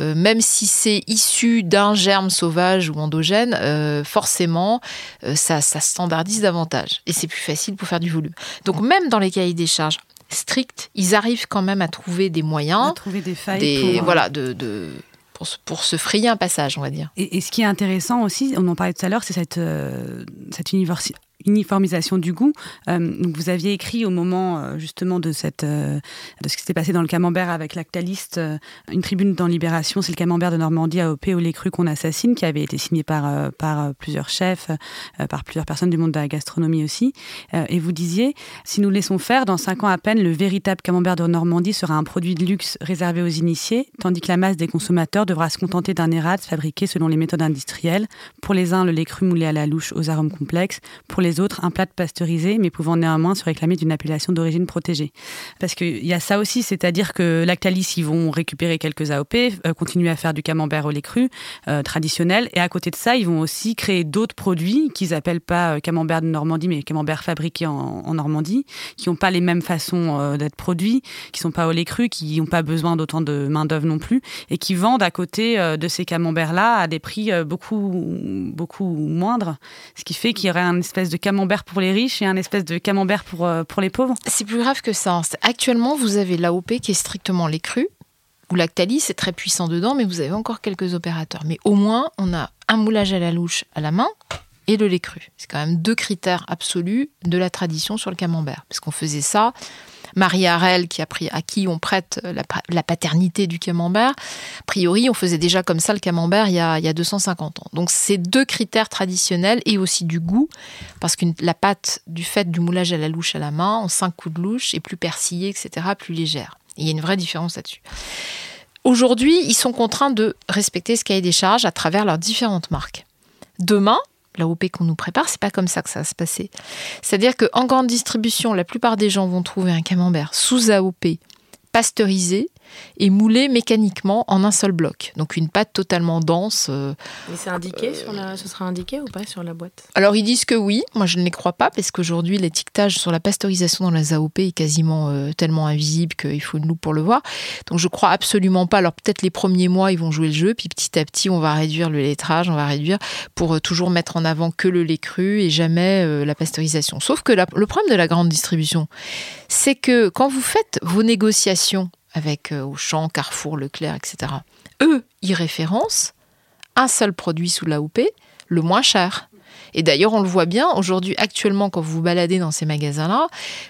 euh, même si c'est issu d'un germe sauvage ou endogène, euh, forcément, euh, ça, standardise davantage. Et c'est plus facile pour faire du volume. Donc même dans les cahiers des charges stricts, ils arrivent quand même à trouver des moyens. À trouver des failles. voilà, de, pour, se frayer un passage, on va dire. Et, ce qui est intéressant aussi, on en parlait tout à l'heure, c'est cette, cette uniformisation du goût. donc vous aviez écrit au moment justement de cette de ce qui s'était passé dans le camembert avec l'actaliste, une tribune dans Libération, c'est le camembert de Normandie AOP au lait cru qu'on assassine, qui avait été signé par par plusieurs chefs, par plusieurs personnes du monde de la gastronomie aussi. et vous disiez, si nous laissons faire, dans cinq ans à peine, le véritable camembert de Normandie sera un produit de luxe réservé aux initiés, tandis que la masse des consommateurs devra se contenter d'un errate fabriqué selon les méthodes industrielles. Pour les uns, le lait cru moulé à la louche aux arômes complexes. Pour les un plat pasteurisé, mais pouvant néanmoins se réclamer d'une appellation d'origine protégée. Parce qu'il y a ça aussi, c'est-à-dire que Lactalis, ils vont récupérer quelques AOP, euh, continuer à faire du camembert au lait cru euh, traditionnel, et à côté de ça, ils vont aussi créer d'autres produits qu'ils appellent pas euh, camembert de Normandie, mais camembert fabriqué en, Normandie, qui n'ont pas les mêmes façons d'être produits, qui sont pas au lait cru, qui n'ont pas besoin d'autant de main d'œuvre non plus, et qui vendent à côté de ces camemberts-là à des prix beaucoup, beaucoup moindres, ce qui fait qu'il y aurait un espèce de camembert pour les riches et un espèce de camembert pour, pour les pauvres. C'est plus grave que ça. Actuellement, vous avez l'AOP qui est strictement les crus, ou Lactalis c'est très puissant dedans, mais vous avez encore quelques opérateurs. Mais au moins, on a un moulage à la louche à la main et le lait cru. C'est quand même deux critères absolus de la tradition sur le camembert. Parce qu'on faisait ça Marie Harel, qui a pris, à qui on prête la, paternité du camembert, a priori, on faisait déjà comme ça le camembert il y a, 250 ans. Donc, c'est deux critères traditionnels et aussi du goût, parce que la pâte, du fait du moulage à la louche à la main, en cinq coups de louche, est plus persillée, etc., plus légère. il y a une vraie différence là-dessus. Aujourd'hui, ils sont contraints de respecter ce cahier des charges à travers leurs différentes marques. Demain, l'AOP qu'on nous prépare, c'est pas comme ça que ça va se passer. C'est-à-dire qu'en grande distribution, la plupart des gens vont trouver un camembert sous AOP pasteurisé et moulé mécaniquement en un seul bloc. Donc une pâte totalement dense. Euh, Mais c'est indiqué sur la... ce sera indiqué ou pas sur la boîte? Alors ils disent que oui, moi je ne les crois pas parce qu'aujourd'hui l'étiquetage sur la pasteurisation dans les AOP est quasiment euh, tellement invisible qu'il faut une loupe pour le voir. Donc je crois absolument pas. Alors peut-être les premiers mois ils vont jouer le jeu, puis petit à petit on va réduire le lettrage, on va réduire pour euh, toujours mettre en avant que le lait cru et jamais la pasteurisation. Sauf que le problème de la grande distribution, c'est que quand vous faites vos négociations avec euh, Auchan, Carrefour, Leclerc, etc. Eux, ils référencent un seul produit sous l'AOP, le moins cher. Et d'ailleurs, on le voit bien aujourd'hui, actuellement, quand vous vous baladez dans ces magasins-là,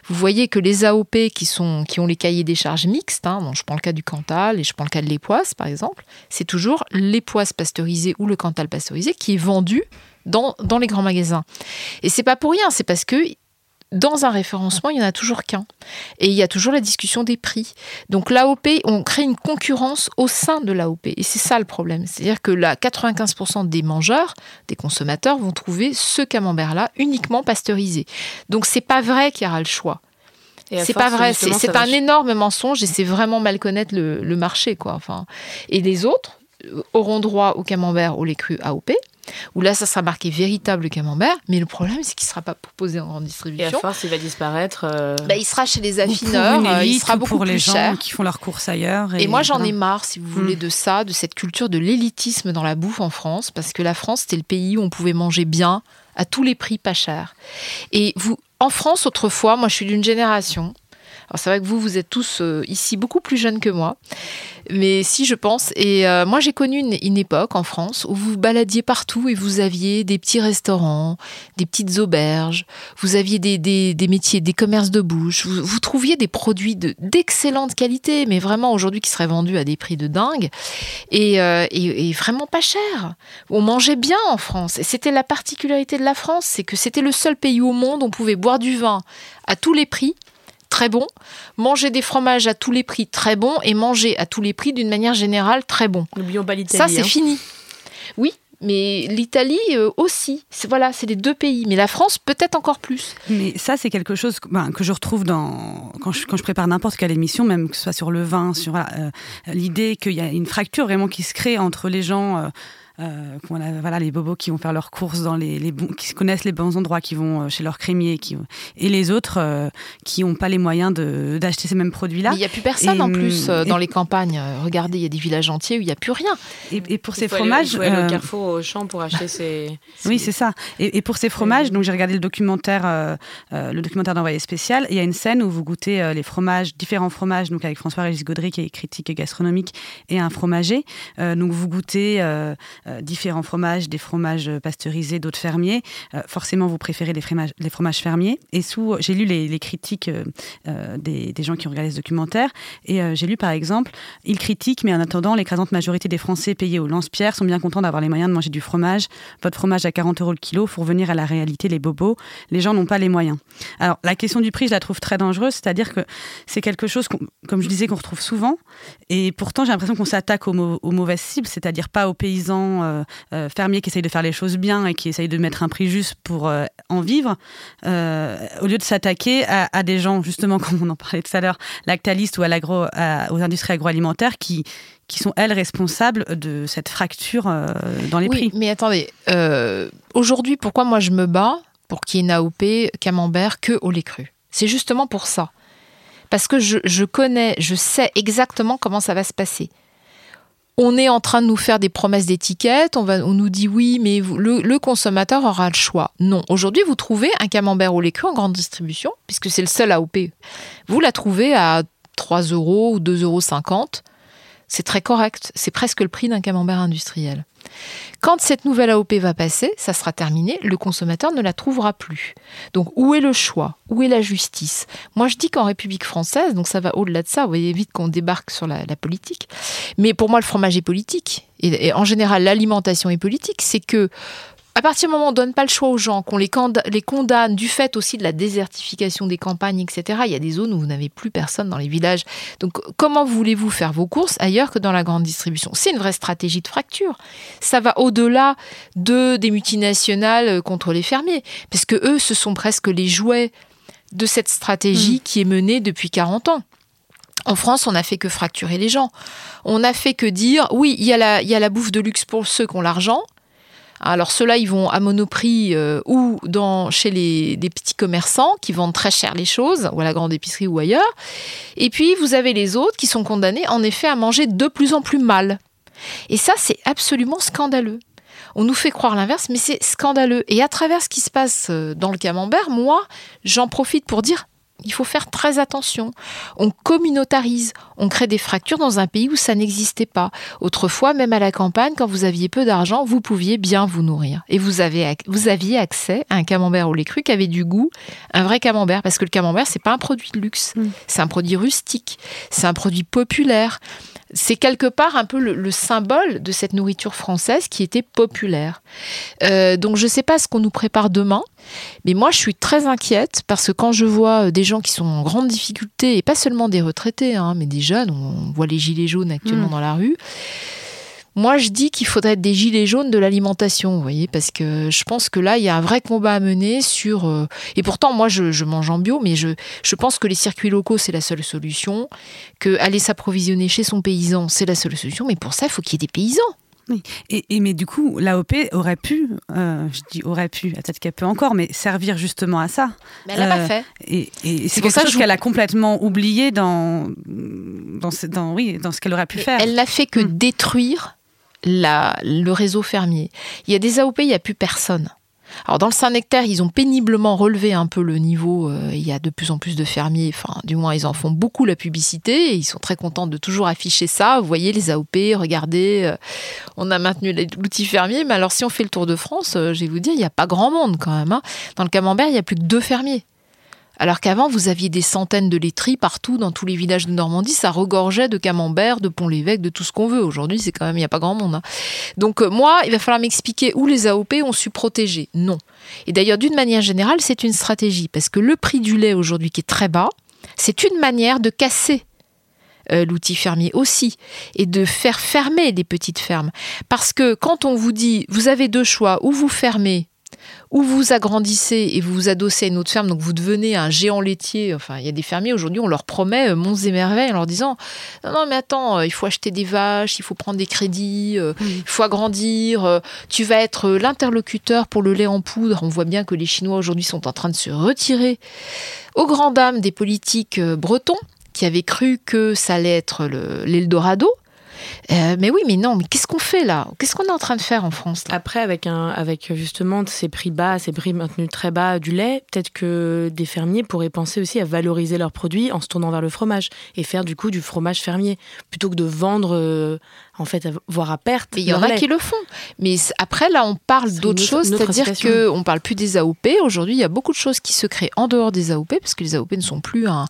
vous voyez que les AOP qui, sont, qui ont les cahiers des charges mixtes, hein, je prends le cas du Cantal et je prends le cas de l'époisse, par exemple, c'est toujours l'époisse pasteurisée ou le Cantal pasteurisé qui est vendu dans, dans les grands magasins. Et c'est pas pour rien, c'est parce que dans un référencement, il n'y en a toujours qu'un. Et il y a toujours la discussion des prix. Donc l'AOP, on crée une concurrence au sein de l'AOP. Et c'est ça le problème. C'est-à-dire que là, 95% des mangeurs, des consommateurs, vont trouver ce camembert-là uniquement pasteurisé. Donc c'est pas vrai qu'il y aura le choix. C'est pas vrai, c'est un énorme mensonge et c'est vraiment mal connaître le, le, marché. Quoi. Enfin, et les autres euh, auront droit au camembert au lait cru AOP où là, ça sera marqué véritable camembert, mais le problème, c'est qu'il ne sera pas proposé en grande distribution. Et à force, il va disparaître. Euh, bah, il sera chez les affineurs, euh, il sera beaucoup pour les gens qui font leurs courses ailleurs. Et, moi, j'en ai marre, si vous voulez, mm. de ça, de cette culture de l'élitisme dans la bouffe en France, parce que la France, c'était le pays où on pouvait manger bien, à tous les prix pas chers. Et vous, en France, autrefois, moi, je suis d'une génération alors c'est vrai que vous, vous êtes tous euh, ici beaucoup plus jeunes que moi, mais si je pense. Et euh, moi, j'ai connu une, époque en France où vous baladiez partout et vous aviez des petits restaurants, des petites auberges, vous aviez des, métiers, des commerces de bouche, vous, trouviez des produits d'excellente qualité, mais vraiment aujourd'hui qui seraient vendus à des prix de dingue. Et, euh, et vraiment pas cher. On mangeait bien en France. Et c'était la particularité de la France, c'est que c'était le seul pays au monde où on pouvait boire du vin à tous les prix très bon, manger des fromages à tous les prix très bon et manger à tous les prix d'une manière générale très bon. N'oublions pas l'Italie. Ça, c'est hein. fini. Oui, mais l'Italie euh, aussi. Voilà, c'est les deux pays. Mais la France, peut-être encore plus. Mais ça, c'est quelque chose que, ben, je retrouve dans, quand, je, quand je prépare n'importe quelle émission, même que ce soit sur le vin, sur euh, l'idée qu'il y a une fracture vraiment qui se crée entre les gens. Euh, euh, voilà, les bobos qui vont faire leurs courses dans les, les qui connaissent les bons endroits, qui vont euh, chez leur crémier, qui, et les autres euh, qui n'ont pas les moyens d'acheter ces mêmes produits-là. Il n'y a plus personne en plus dans les campagnes. Regardez, il y a des villages entiers où il n'y a plus rien. Et, pour ces fromages, aller, au carrefour au champ pour acheter ces. Oui, c'est ça. Et, pour ces fromages, donc j'ai regardé le documentaire, le documentaire d'envoyé spécial. Il y a une scène où vous goûtez les fromages, différents fromages, donc avec François-Régis Gaudry qui est critique et gastronomique et un fromager. donc vous goûtez différents fromages, des fromages pasteurisés, d'autres fermiers, forcément vous préférez les fromages, fermiers. Et sous, j'ai lu les, critiques des, des, gens qui ont regardé ce documentaire, et j'ai lu par exemple, ils critiquent, mais en attendant, l'écrasante majorité des Français payés au lance-pierre sont bien contents d'avoir les moyens de manger du fromage. Votre fromage à 40 euros le kilo, pour revenir à la réalité, les bobos, les gens n'ont pas les moyens. Alors la question du prix, je la trouve très dangereuse, c'est-à-dire que c'est quelque chose, comme je disais, qu'on retrouve souvent, et pourtant j'ai l'impression qu'on s'attaque aux, mauvaises cibles, c'est-à-dire pas aux paysans euh, euh, fermiers qui essayent de faire les choses bien et qui essayent de mettre un prix juste pour euh, en vivre, au lieu de s'attaquer à, des gens, justement, comme on en parlait tout à l'heure, lactalistes ou à l'agro, aux industries agroalimentaires qui qui sont, elles, responsables de cette fracture dans les prix. Mais attendez, aujourd'hui, pourquoi moi je me bats pour qu'il y ait une AOP camembert que au lait cru? C'est justement pour ça parce que je, connais, je sais exactement comment ça va se passer. On est en train de nous faire des promesses d'étiquette, on, on nous dit oui, mais le, consommateur aura le choix. Non, aujourd'hui, vous trouvez un camembert au lait cru en grande distribution, puisque c'est le seul AOP. Vous la trouvez à 3 euros ou 2,50 euros. C'est très correct, c'est presque le prix d'un camembert industriel. Quand cette nouvelle AOP va passer, ça sera terminé, le consommateur ne la trouvera plus. Donc où est le choix? Où est la justice? Moi je dis qu'en République française, donc ça va au-delà de ça, vous voyez vite qu'on débarque sur la, politique, mais pour moi le fromage est politique, et en général l'alimentation est politique, c'est que à partir du moment où on ne donne pas le choix aux gens, qu'on les, condamne du fait aussi de la désertification des campagnes, etc., il y a des zones où vous n'avez plus personne dans les villages. Donc comment voulez-vous faire vos courses ailleurs que dans la grande distribution? C'est une vraie stratégie de fracture. Ça va au-delà de, des multinationales contre les fermiers, parce que eux, ce sont presque les jouets de cette stratégie mm. qui est menée depuis 40 ans. En France, on n'a fait que fracturer les gens. On n'a fait que dire, oui, il y, a il y a la bouffe de luxe pour ceux qui ont l'argent, alors ceux-là, ils vont à Monoprix euh, ou dans, chez les, des petits commerçants qui vendent très cher les choses, ou à la grande épicerie ou ailleurs. Et puis vous avez les autres qui sont condamnés en effet à manger de plus en plus mal. Et ça, c'est absolument scandaleux. On nous fait croire l'inverse, mais c'est scandaleux. Et à travers ce qui se passe euh, dans le camembert, moi, j'en profite pour dire il faut faire très attention. On communautarise, on crée des fractures dans un pays où ça n'existait pas. Autrefois, même à la campagne, quand vous aviez peu d'argent, vous pouviez bien vous nourrir. Et vous, avez, vous aviez accès à un camembert au lait cru qui avait du goût, un vrai camembert. Parce que le camembert, c'est pas un produit de luxe, mm. c'est un produit rustique, c'est un produit populaire c'est quelque part un peu le, symbole de cette nourriture française qui était populaire. Euh, donc je ne sais pas ce qu'on nous prépare demain, mais moi je suis très inquiète parce que quand je vois euh, des gens qui sont en grande difficulté, et pas seulement des retraités, hein, mais des jeunes, on voit les gilets jaunes actuellement mmh. dans la rue, moi, je dis qu'il faudrait être des gilets jaunes de l'alimentation, vous voyez, parce que je pense que là, il y a un vrai combat à mener sur. Euh, et pourtant, moi, je, mange en bio, mais je, je pense que les circuits locaux, c'est la seule solution. Que aller s'approvisionner chez son paysan, c'est la seule solution. Mais pour ça, il faut qu'il y ait des paysans. Oui. Et, mais du coup, l'AOP aurait pu, euh, je dis aurait pu, peut-être qu'elle peut encore, mais servir justement à ça. Mais elle l'a pas euh, fait. Et, c'est quelque ça qu'elle a complètement oublié dans, dans, ce, dans, oui, dans ce qu'elle aurait pu faire. Elle l'a fait que hmm. détruire le réseau fermier. Il y a des AOP, il n'y a plus personne. Alors dans le Saint-Nectaire, ils ont péniblement relevé un peu le niveau. Euh, il y a de plus en plus de fermiers, enfin du moins ils en font beaucoup la publicité ils sont très contents de toujours afficher ça. Vous voyez les AOP, regardez, euh, on a maintenu l'outil fermier. Mais alors si on fait le tour de France, euh, je vais vous dire, il n'y a pas grand monde quand même. Hein. Dans le Camembert, il n'y a plus que deux fermiers. Alors qu'avant, vous aviez des centaines de laiteries partout dans tous les villages de Normandie, ça regorgeait de camembert, de pont-l'évêque, de tout ce qu'on veut. Aujourd'hui, c'est quand même, il n'y a pas grand monde. Hein. Donc euh, moi, il va falloir m'expliquer où les AOP ont su protéger. Non. Et d'ailleurs, d'une manière générale, c'est une stratégie, parce que le prix du lait aujourd'hui qui est très bas, c'est une manière de casser euh, l'outil fermier aussi, et de faire fermer les petites fermes. Parce que quand on vous dit, vous avez deux choix, ou vous fermez ou vous agrandissez et vous vous adossez à une autre ferme, donc vous devenez un géant laitier. Enfin, il y a des fermiers aujourd'hui, on leur promet euh, monts et merveilles en leur disant Non, non, mais attends, euh, il faut acheter des vaches, il faut prendre des crédits, euh, il faut agrandir, tu vas être l'interlocuteur pour le lait en poudre. On voit bien que les Chinois aujourd'hui sont en train de se retirer aux grandes dames des politiques bretons qui avaient cru que ça allait être l'Eldorado. Euh, mais oui, mais non, mais qu'est-ce qu'on fait là? Qu'est-ce qu'on est en train de faire en France Après, avec, un, avec justement ces prix bas, ces prix maintenus très bas du lait, peut-être que des fermiers pourraient penser aussi à valoriser leurs produits en se tournant vers le fromage et faire du coup du fromage fermier plutôt que de vendre euh, en fait, voire à perte. il y en a qui le font. Mais après, là, on parle d'autres choses, c'est-à-dire qu'on ne parle plus des AOP. Aujourd'hui, il y a beaucoup de choses qui se créent en dehors des AOP, parce que les AOP ne sont plus un,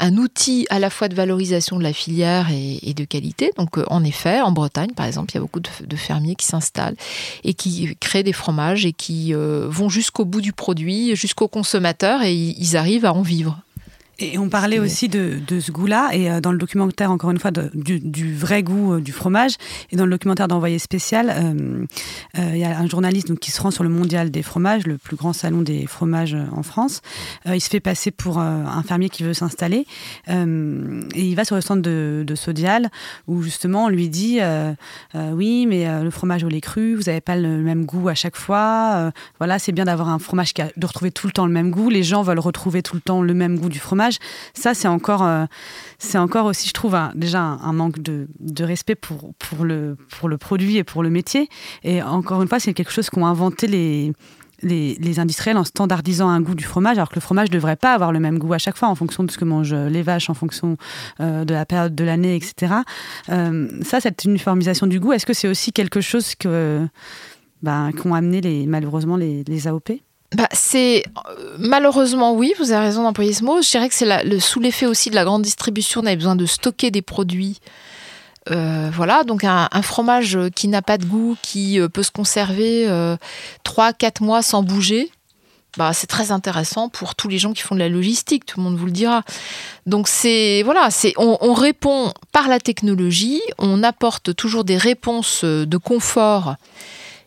un outil à la fois de valorisation de la filière et, de qualité. Donc, euh, en effet, en Bretagne, par exemple, il y a beaucoup de, fermiers qui s'installent et qui créent des fromages et qui euh, vont jusqu'au bout du produit, jusqu'au consommateur, et ils arrivent à en vivre. Et on parlait aussi de, ce goût-là, et euh, dans le documentaire, encore une fois, du, vrai goût euh, du fromage. Et dans le documentaire d'Envoyé spécial, euh, il y a un journaliste donc, qui se rend sur le Mondial des fromages, le plus grand salon des fromages en France. il se fait passer pour un fermier qui veut s'installer. et il va sur le stand de, de Sodial, où justement on lui dit Oui, mais le fromage au lait cru, vous n'avez pas le même goût à chaque fois. voilà, c'est bien d'avoir un fromage qui a, de retrouver tout le temps le même goût. Les gens veulent retrouver tout le temps le même goût du fromage. Ça, c'est encore, euh, encore aussi, je trouve, déjà un, manque de, respect pour, le, produit et pour le métier. Et encore une fois, c'est quelque chose qu'ont inventé les, les, industriels en standardisant un goût du fromage, alors que le fromage ne devrait pas avoir le même goût à chaque fois en fonction de ce que mangent les vaches, en fonction euh, de la période de l'année, etc. Euh, ça, cette uniformisation du goût, est-ce que c'est aussi quelque chose ben, qu'ont amené les, malheureusement les, les AOP bah, c'est euh, malheureusement oui, vous avez raison d'employer ce mot. Je dirais que c'est le, sous l'effet aussi de la grande distribution, on avait besoin de stocker des produits. Euh, voilà, donc un, fromage qui n'a pas de goût, qui euh, peut se conserver trois, 3-4 mois sans bouger, bah, c'est très intéressant pour tous les gens qui font de la logistique, tout le monde vous le dira. Donc c'est voilà, c'est on, répond par la technologie, on apporte toujours des réponses de confort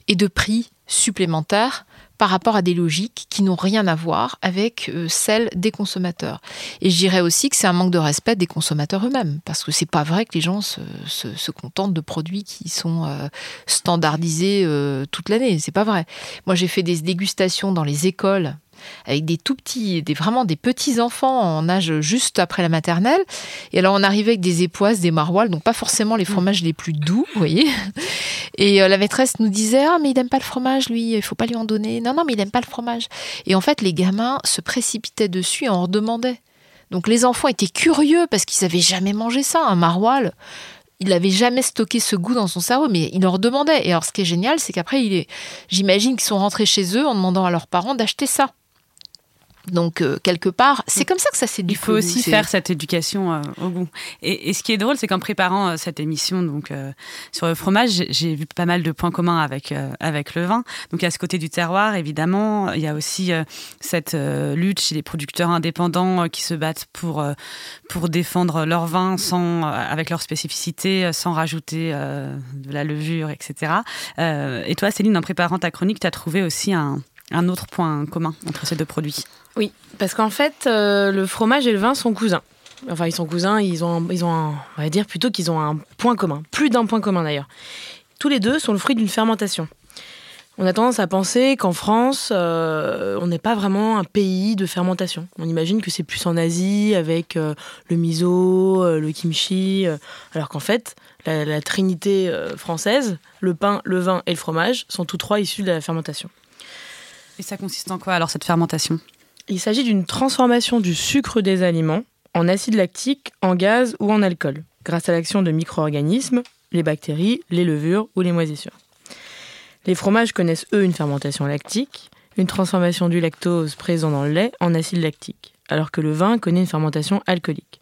et de prix supplémentaires par rapport à des logiques qui n'ont rien à voir avec euh, celles des consommateurs. Et je dirais aussi que c'est un manque de respect des consommateurs eux-mêmes, parce que c'est pas vrai que les gens se, contentent de produits qui sont euh, standardisés euh, toute l'année. C'est pas vrai. Moi, j'ai fait des dégustations dans les écoles avec des tout petits, des, vraiment des petits enfants en âge juste après la maternelle. Et alors on arrivait avec des époisses, des maroilles, donc pas forcément les fromages les plus doux, vous voyez. Et euh, la maîtresse nous disait ah mais il n'aime pas le fromage lui, il faut pas lui en donner. Non non mais il n'aime pas le fromage. Et en fait les gamins se précipitaient dessus et en redemandaient. Donc les enfants étaient curieux parce qu'ils n'avaient jamais mangé ça, un maroilles il n'avait jamais stocké ce goût dans son cerveau, mais il leur demandait. Et alors, ce qui est génial, c'est qu'après, il est... j'imagine qu'ils sont rentrés chez eux en demandant à leurs parents d'acheter ça. Donc euh, quelque part, c'est comme ça que ça s'est Il faut aussi faire cette éducation euh, au goût. Et, ce qui est drôle, c'est qu'en préparant euh, cette émission donc sur le fromage, j'ai vu pas mal de points communs avec avec le vin. Donc il y a ce côté du terroir, évidemment. Il y a aussi cette lutte chez les producteurs indépendants qui se battent pour pour défendre leur vin sans avec leur spécificité, sans rajouter de la levure, etc. et toi, Céline, en préparant ta chronique, tu as trouvé aussi un un autre point commun entre ces deux produits. Oui, parce qu'en fait, euh, le fromage et le vin sont cousins. Enfin, ils sont cousins, ils ont, ils ont on va dire plutôt qu'ils ont un point commun, plus d'un point commun d'ailleurs. Tous les deux sont le fruit d'une fermentation. On a tendance à penser qu'en France, euh, on n'est pas vraiment un pays de fermentation. On imagine que c'est plus en Asie avec euh, le miso, le kimchi, alors qu'en fait, la trinité française, le pain, le vin et le fromage, sont tous trois issus de la fermentation. Et ça consiste en quoi alors cette fermentation? Il s'agit d'une transformation du sucre des aliments en acide lactique, en gaz ou en alcool, grâce à l'action de micro-organismes, les bactéries, les levures ou les moisissures. Les fromages connaissent eux une fermentation lactique, une transformation du lactose présent dans le lait en acide lactique, alors que le vin connaît une fermentation alcoolique.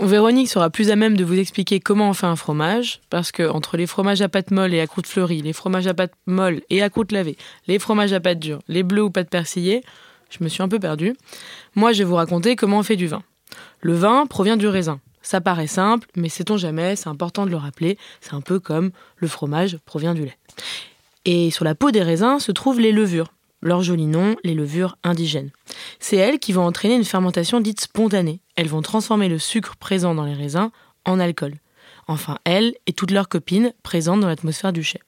Véronique sera plus à même de vous expliquer comment on fait un fromage, parce que entre les fromages à pâte molle et à croûte fleurie, les fromages à pâte molle et à croûte lavée, les fromages à pâte dure, les bleus ou pâte persillée, je me suis un peu perdue. Moi, je vais vous raconter comment on fait du vin. Le vin provient du raisin. Ça paraît simple, mais sait-on jamais, c'est important de le rappeler, c'est un peu comme le fromage provient du lait. Et sur la peau des raisins se trouvent les levures leur joli nom, les levures indigènes. C'est elles qui vont entraîner une fermentation dite spontanée. Elles vont transformer le sucre présent dans les raisins en alcool. Enfin, elles et toutes leurs copines présentes dans l'atmosphère du chai.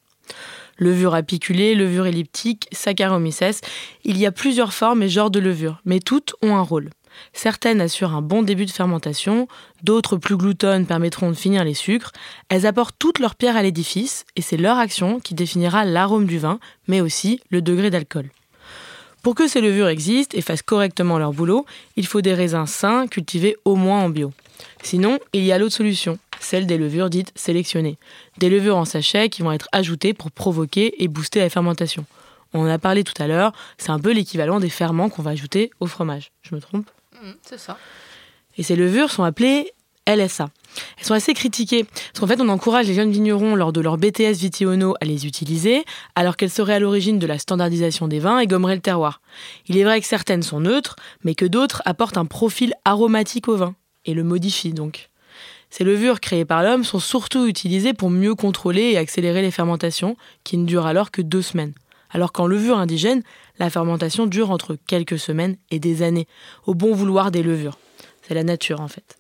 Levure apiculée, levure elliptique, Saccharomyces, il y a plusieurs formes et genres de levures, mais toutes ont un rôle. Certaines assurent un bon début de fermentation, d'autres plus gloutonnes permettront de finir les sucres. Elles apportent toute leur pierre à l'édifice et c'est leur action qui définira l'arôme du vin, mais aussi le degré d'alcool. Pour que ces levures existent et fassent correctement leur boulot, il faut des raisins sains cultivés au moins en bio. Sinon, il y a l'autre solution, celle des levures dites sélectionnées. Des levures en sachet qui vont être ajoutées pour provoquer et booster la fermentation. On en a parlé tout à l'heure, c'est un peu l'équivalent des ferments qu'on va ajouter au fromage. Je me trompe? Mmh, C'est ça. Et ces levures sont appelées LSA. Elles sont assez critiquées, parce qu'en fait on encourage les jeunes vignerons lors de leur BTS Vitiono à les utiliser, alors qu'elles seraient à l'origine de la standardisation des vins et gommeraient le terroir. Il est vrai que certaines sont neutres, mais que d'autres apportent un profil aromatique au vin, et le modifient donc. Ces levures créées par l'homme sont surtout utilisées pour mieux contrôler et accélérer les fermentations, qui ne durent alors que deux semaines. Alors qu'en levure indigène, la fermentation dure entre quelques semaines et des années, au bon vouloir des levures. C'est la nature en fait.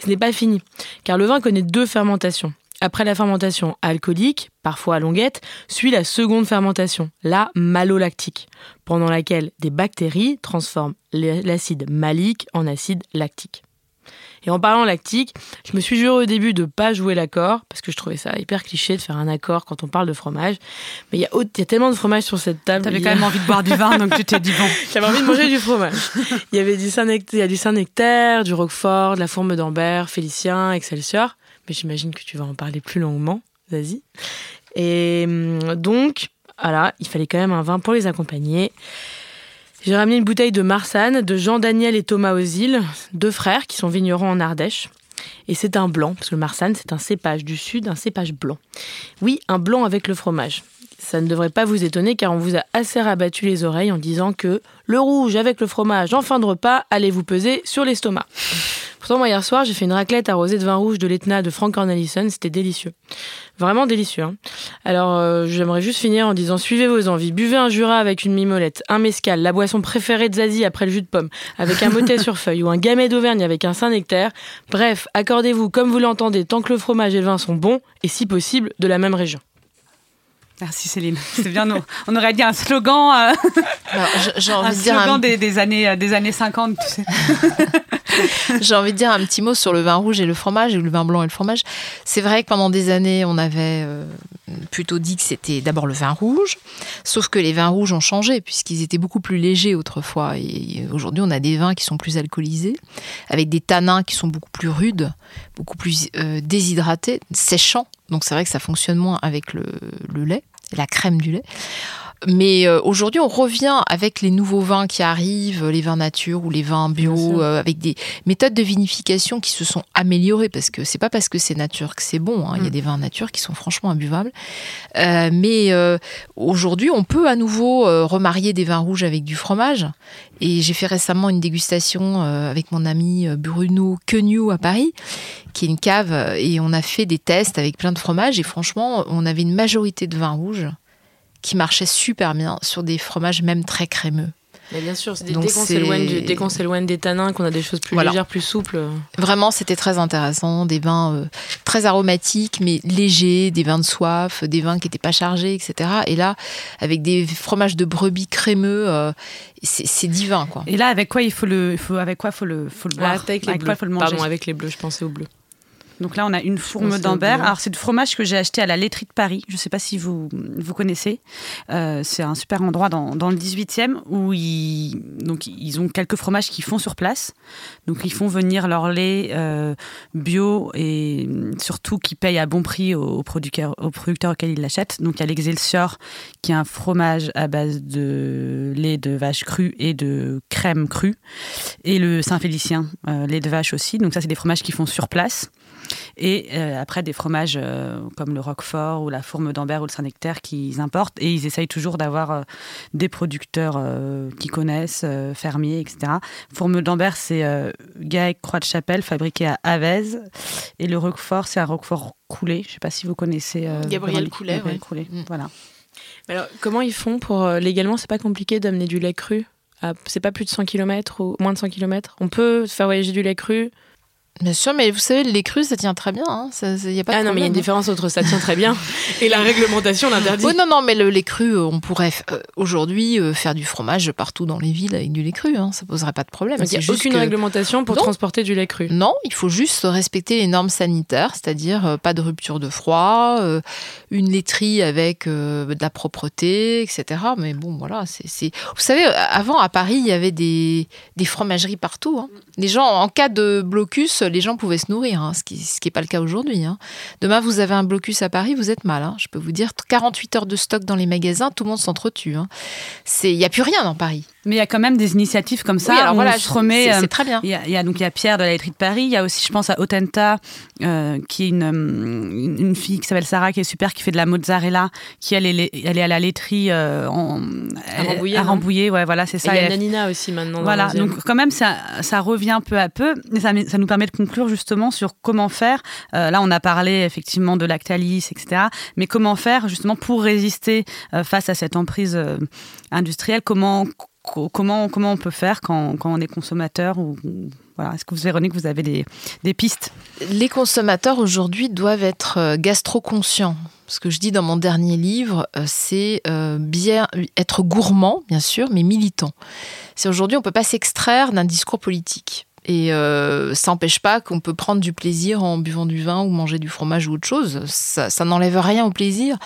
Ce n'est pas fini, car le vin connaît deux fermentations. Après la fermentation alcoolique, parfois à longuette, suit la seconde fermentation, la malolactique, pendant laquelle des bactéries transforment l'acide malique en acide lactique. Et en parlant lactique, je me suis juré au début de pas jouer l'accord, parce que je trouvais ça hyper cliché de faire un accord quand on parle de fromage. Mais il y, a, tellement de fromage sur cette table. T'avais quand même envie de boire du vin, donc tu t'es dit bon. J'avais envie de manger du fromage. Il y avait du Saint-Nectaire, du, Saint du Roquefort, de la Fourme d'Ambert, Félicien, Excelsior. Mais j'imagine que tu vas en parler plus longuement. Vas-y. Et hum, donc, voilà, il fallait quand même un vin pour les accompagner. J'ai ramené une bouteille de Marsanne de Jean-Daniel et Thomas Ozil, deux frères qui sont vignerons en Ardèche. Et c'est un blanc, parce que le Marsanne, c'est un cépage du sud, un cépage blanc. Oui, un blanc avec le fromage. Ça ne devrait pas vous étonner car on vous a assez rabattu les oreilles en disant que le rouge avec le fromage en fin de repas allait vous peser sur l'estomac. Pourtant, moi, hier soir, j'ai fait une raclette arrosée de vin rouge de l'Etna de Frank Cornelison. C'était délicieux. Vraiment délicieux. Hein. Alors, euh, j'aimerais juste finir en disant suivez vos envies. Buvez un Jura avec une mimolette, un mescal, la boisson préférée de Zazie après le jus de pomme, avec un motet sur feuille ou un gamet d'Auvergne avec un Saint-Nectaire. Bref, accordez-vous comme vous l'entendez tant que le fromage et le vin sont bons et si possible de la même région. Merci Céline. C'est bien, on aurait dit un slogan, euh, j'ai envie un de dire slogan des, années, euh, des années 50, tu sais. j'ai envie de dire un petit mot sur le vin rouge et le fromage, ou le vin blanc et le fromage. C'est vrai que pendant des années, on avait euh, plutôt dit que c'était d'abord le vin rouge, sauf que les vins rouges ont changé, puisqu'ils étaient beaucoup plus légers autrefois. Et aujourd'hui, on a des vins qui sont plus alcoolisés, avec des tanins qui sont beaucoup plus rudes, beaucoup plus déshydratés, séchants. Donc c'est vrai que ça fonctionne moins avec le lait la crème du lait. Mais euh, aujourd'hui, on revient avec les nouveaux vins qui arrivent, les vins nature ou les vins bio, euh, avec des méthodes de vinification qui se sont améliorées parce que c'est pas parce que c'est nature que c'est bon. Hein. Il y a mm. des vins nature qui sont franchement imbuvables. Euh, mais aujourd'hui, on peut à nouveau remarier des vins rouges avec du fromage. Et j'ai fait récemment une dégustation avec mon ami Bruno Queugnou à Paris, qui est une cave, et on a fait des tests avec plein de fromages. Et franchement, on avait une majorité de vins rouges qui marchait super bien sur des fromages même très crémeux. Mais bien sûr, dès qu'on s'éloigne des tanins, qu'on a des choses plus légères, plus souples. Vraiment, c'était très intéressant. Des vins euh, très aromatiques, mais légers, des vins de soif, des vins qui n'étaient pas chargés, etc. Et là, avec des fromages de brebis crémeux, euh, c'est divin. Quoi. Et là, avec quoi il faut le, faut, avec quoi faut le, faut le boire? avec, les bleus. Pardon, avec les bleus, je pensais aux bleus. Donc là, on a une fourme d'Ambert. Alors, c'est du fromage que j'ai acheté à la laiterie de Paris. Je ne sais pas si vous, vous connaissez. Euh, c'est un super endroit dans, dans, le 18e où ils, donc, ils ont quelques fromages qu'ils font sur place. Donc, ils font venir leur lait euh, bio et surtout qui payent à bon prix aux, producteurs, aux producteurs auxquels ils l'achètent. Donc, il y a l'Excelsior qui est un fromage à base de lait de vache crue et de crème crue. Et le Saint-Félicien, euh, lait de vache aussi. Donc, ça, c'est des fromages qu'ils font sur place. Et euh, après, des fromages euh, comme le Roquefort ou la Fourme d'Ambert ou le Saint-Nectaire qu'ils importent. Et ils essayent toujours d'avoir euh, des producteurs qui connaissent, fermiers, etc. Fourme d'Ambert, c'est Gaec Croix de Chapelle, fabriqué à Avez. Et le Roquefort, c'est un Roquefort coulé. Je ne sais pas si vous connaissez. Gabriel Coulet. Coulé. Mm. Voilà. Alors, comment ils font pour. légalement, c'est pas compliqué d'amener du lait cru c'est pas plus de 100 km ou moins de 100 km. On peut faire voyager du lait cru Bien sûr, mais vous savez, les crues, ça tient très bien. Hein. Ça, y a pas ah non, mais il y a une hein. différence entre ça tient très bien et la réglementation l'interdit. Oui, non, non, mais le, les crues, euh, on pourrait euh, aujourd'hui euh, faire du fromage partout dans les villes avec du lait cru. Hein. Ça poserait pas de problème. Il n'y a aucune réglementation pour transporter du lait cru. Non, il faut juste respecter les normes sanitaires, c'est-à-dire pas de rupture de froid, une laiterie avec de la propreté, etc. Mais bon, voilà, c'est. Vous savez, avant à Paris, il y avait des, des fromageries partout. Les gens, en cas de blocus, les gens pouvaient se nourrir, hein, ce qui n'est pas le cas aujourd'hui. Hein. Demain, vous avez un blocus à Paris, vous êtes mal. Hein. Je peux vous dire, 48 heures de stock dans les magasins, tout le monde s'entretue. Il n'y a plus rien dans Paris. Mais il y a quand même des initiatives comme ça. Oui, alors voilà, on se remet. C'est très bien. Il y, a, donc il y a Pierre de la laiterie de Paris. Il y a aussi, je pense, à Otenta, euh, qui est une, une, fille qui s'appelle Sarah, qui est super, qui fait de la mozzarella, qui elle est, elle est à la laiterie euh, en, à Rambouillet. Ouais, voilà, c'est ça. Et il y a Nanina aussi maintenant. Voilà, donc quand même, ça, ça revient peu à peu. Et ça, ça nous permet de conclure justement sur comment faire. Euh, là, on a parlé effectivement de Lactalis, etc. Mais comment faire justement pour résister face à cette emprise industrielle? Comment comment, comment on peut faire quand, quand on est consommateur ou, voilà. Est-ce que vous, Véronique, vous avez des, pistes? Les consommateurs aujourd'hui doivent être euh, gastro-conscients. Ce que je dis dans mon dernier livre, euh, c'est euh, bien être gourmand, bien sûr, mais militant. C'est aujourd'hui, on ne peut pas s'extraire d'un discours politique. Et euh, ça n'empêche pas qu'on peut prendre du plaisir en buvant du vin ou manger du fromage ou autre chose. Ça, ça n'enlève rien au plaisir.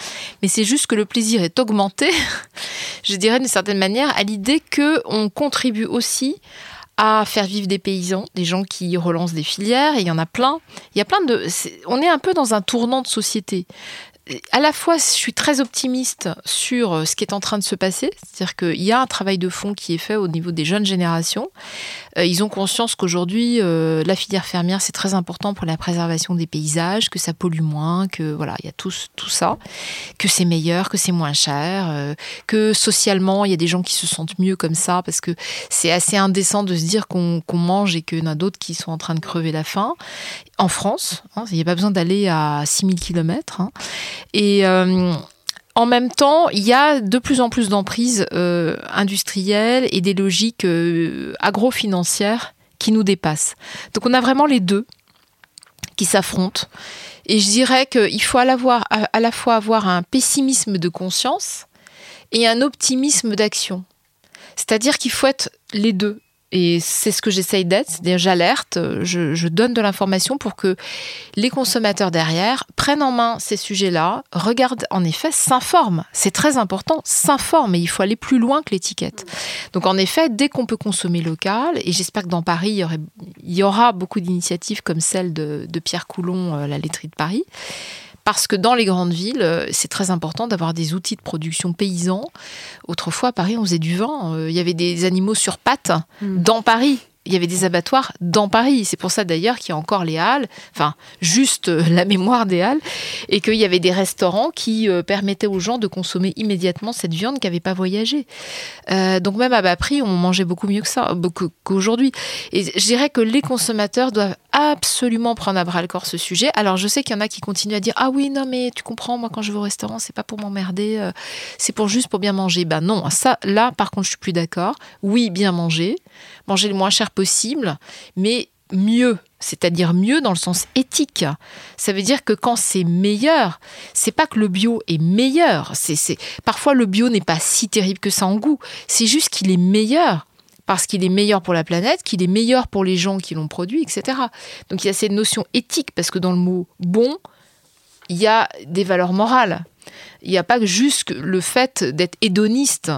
Mais c'est juste que le plaisir est augmenté, je dirais d'une certaine manière, à l'idée qu'on contribue aussi à faire vivre des paysans, des gens qui relancent des filières, et il y en a plein. Il y a plein de. on est un peu dans un tournant de société à la fois, je suis très optimiste sur euh, ce qui est en train de se passer, c'est-à-dire qu'il y a un travail de fond qui est fait au niveau des jeunes générations. Euh, ils ont conscience qu'aujourd'hui, euh, la filière fermière, c'est très important pour la préservation des paysages, que ça pollue moins, que voilà, il y a tout, tout ça, que c'est meilleur, que c'est moins cher, que socialement, il y a des gens qui se sentent mieux comme ça, parce que c'est assez indécent de se dire qu'on mange et qu'il y en a d'autres qui sont en train de crever la faim en France. Hein, il n'y a pas besoin d'aller à 6000 km. Hein. Et euh, en même temps, il y a de plus en plus d'emprises euh, industrielles et des logiques euh, agro-financières qui nous dépassent. Donc on a vraiment les deux qui s'affrontent. Et je dirais qu'il faut à la, à la fois avoir un pessimisme de conscience et un optimisme d'action. C'est-à-dire qu'il faut être les deux. Et c'est ce que j'essaye d'être, c'est-à-dire j'alerte, je, donne de l'information pour que les consommateurs derrière prennent en main ces sujets-là, regardent en effet, s'informent. C'est très important, s'informent, mais il faut aller plus loin que l'étiquette. Donc en effet, dès qu'on peut consommer local, et j'espère que dans Paris, il y, aurait, il y aura beaucoup d'initiatives comme celle de, de Pierre Coulon, euh, la laiterie de Paris, parce que dans les grandes villes, euh, c'est très important d'avoir des outils de production paysans. Autrefois, à Paris, on faisait du vent. Euh, il y avait des animaux sur pattes mm. dans Paris il y avait des abattoirs dans Paris. C'est pour ça d'ailleurs qu'il y a encore les halles, enfin juste euh, la mémoire des halles, et qu'il y avait des restaurants qui euh, permettaient aux gens de consommer immédiatement cette viande qui n'avait pas voyagé. Euh, donc même à bas prix, on mangeait beaucoup mieux que ça, qu'aujourd'hui. Et je dirais que les consommateurs doivent absolument prendre à bras le corps ce sujet. Alors je sais qu'il y en a qui continuent à dire ah oui non mais tu comprends moi quand je vais au restaurant c'est pas pour m'emmerder, c'est pour juste pour bien manger. Ben non, ça là par contre je suis plus d'accord. Oui bien manger, manger le moins cher possible, mais mieux, c'est-à-dire mieux dans le sens éthique. Ça veut dire que quand c'est meilleur, c'est pas que le bio est meilleur. C'est, parfois le bio n'est pas si terrible que ça en goût. C'est juste qu'il est meilleur parce qu'il est meilleur pour la planète, qu'il est meilleur pour les gens qui l'ont produit, etc. Donc il y a cette notion éthique parce que dans le mot bon, il y a des valeurs morales. Il n'y a pas juste le fait d'être hédoniste.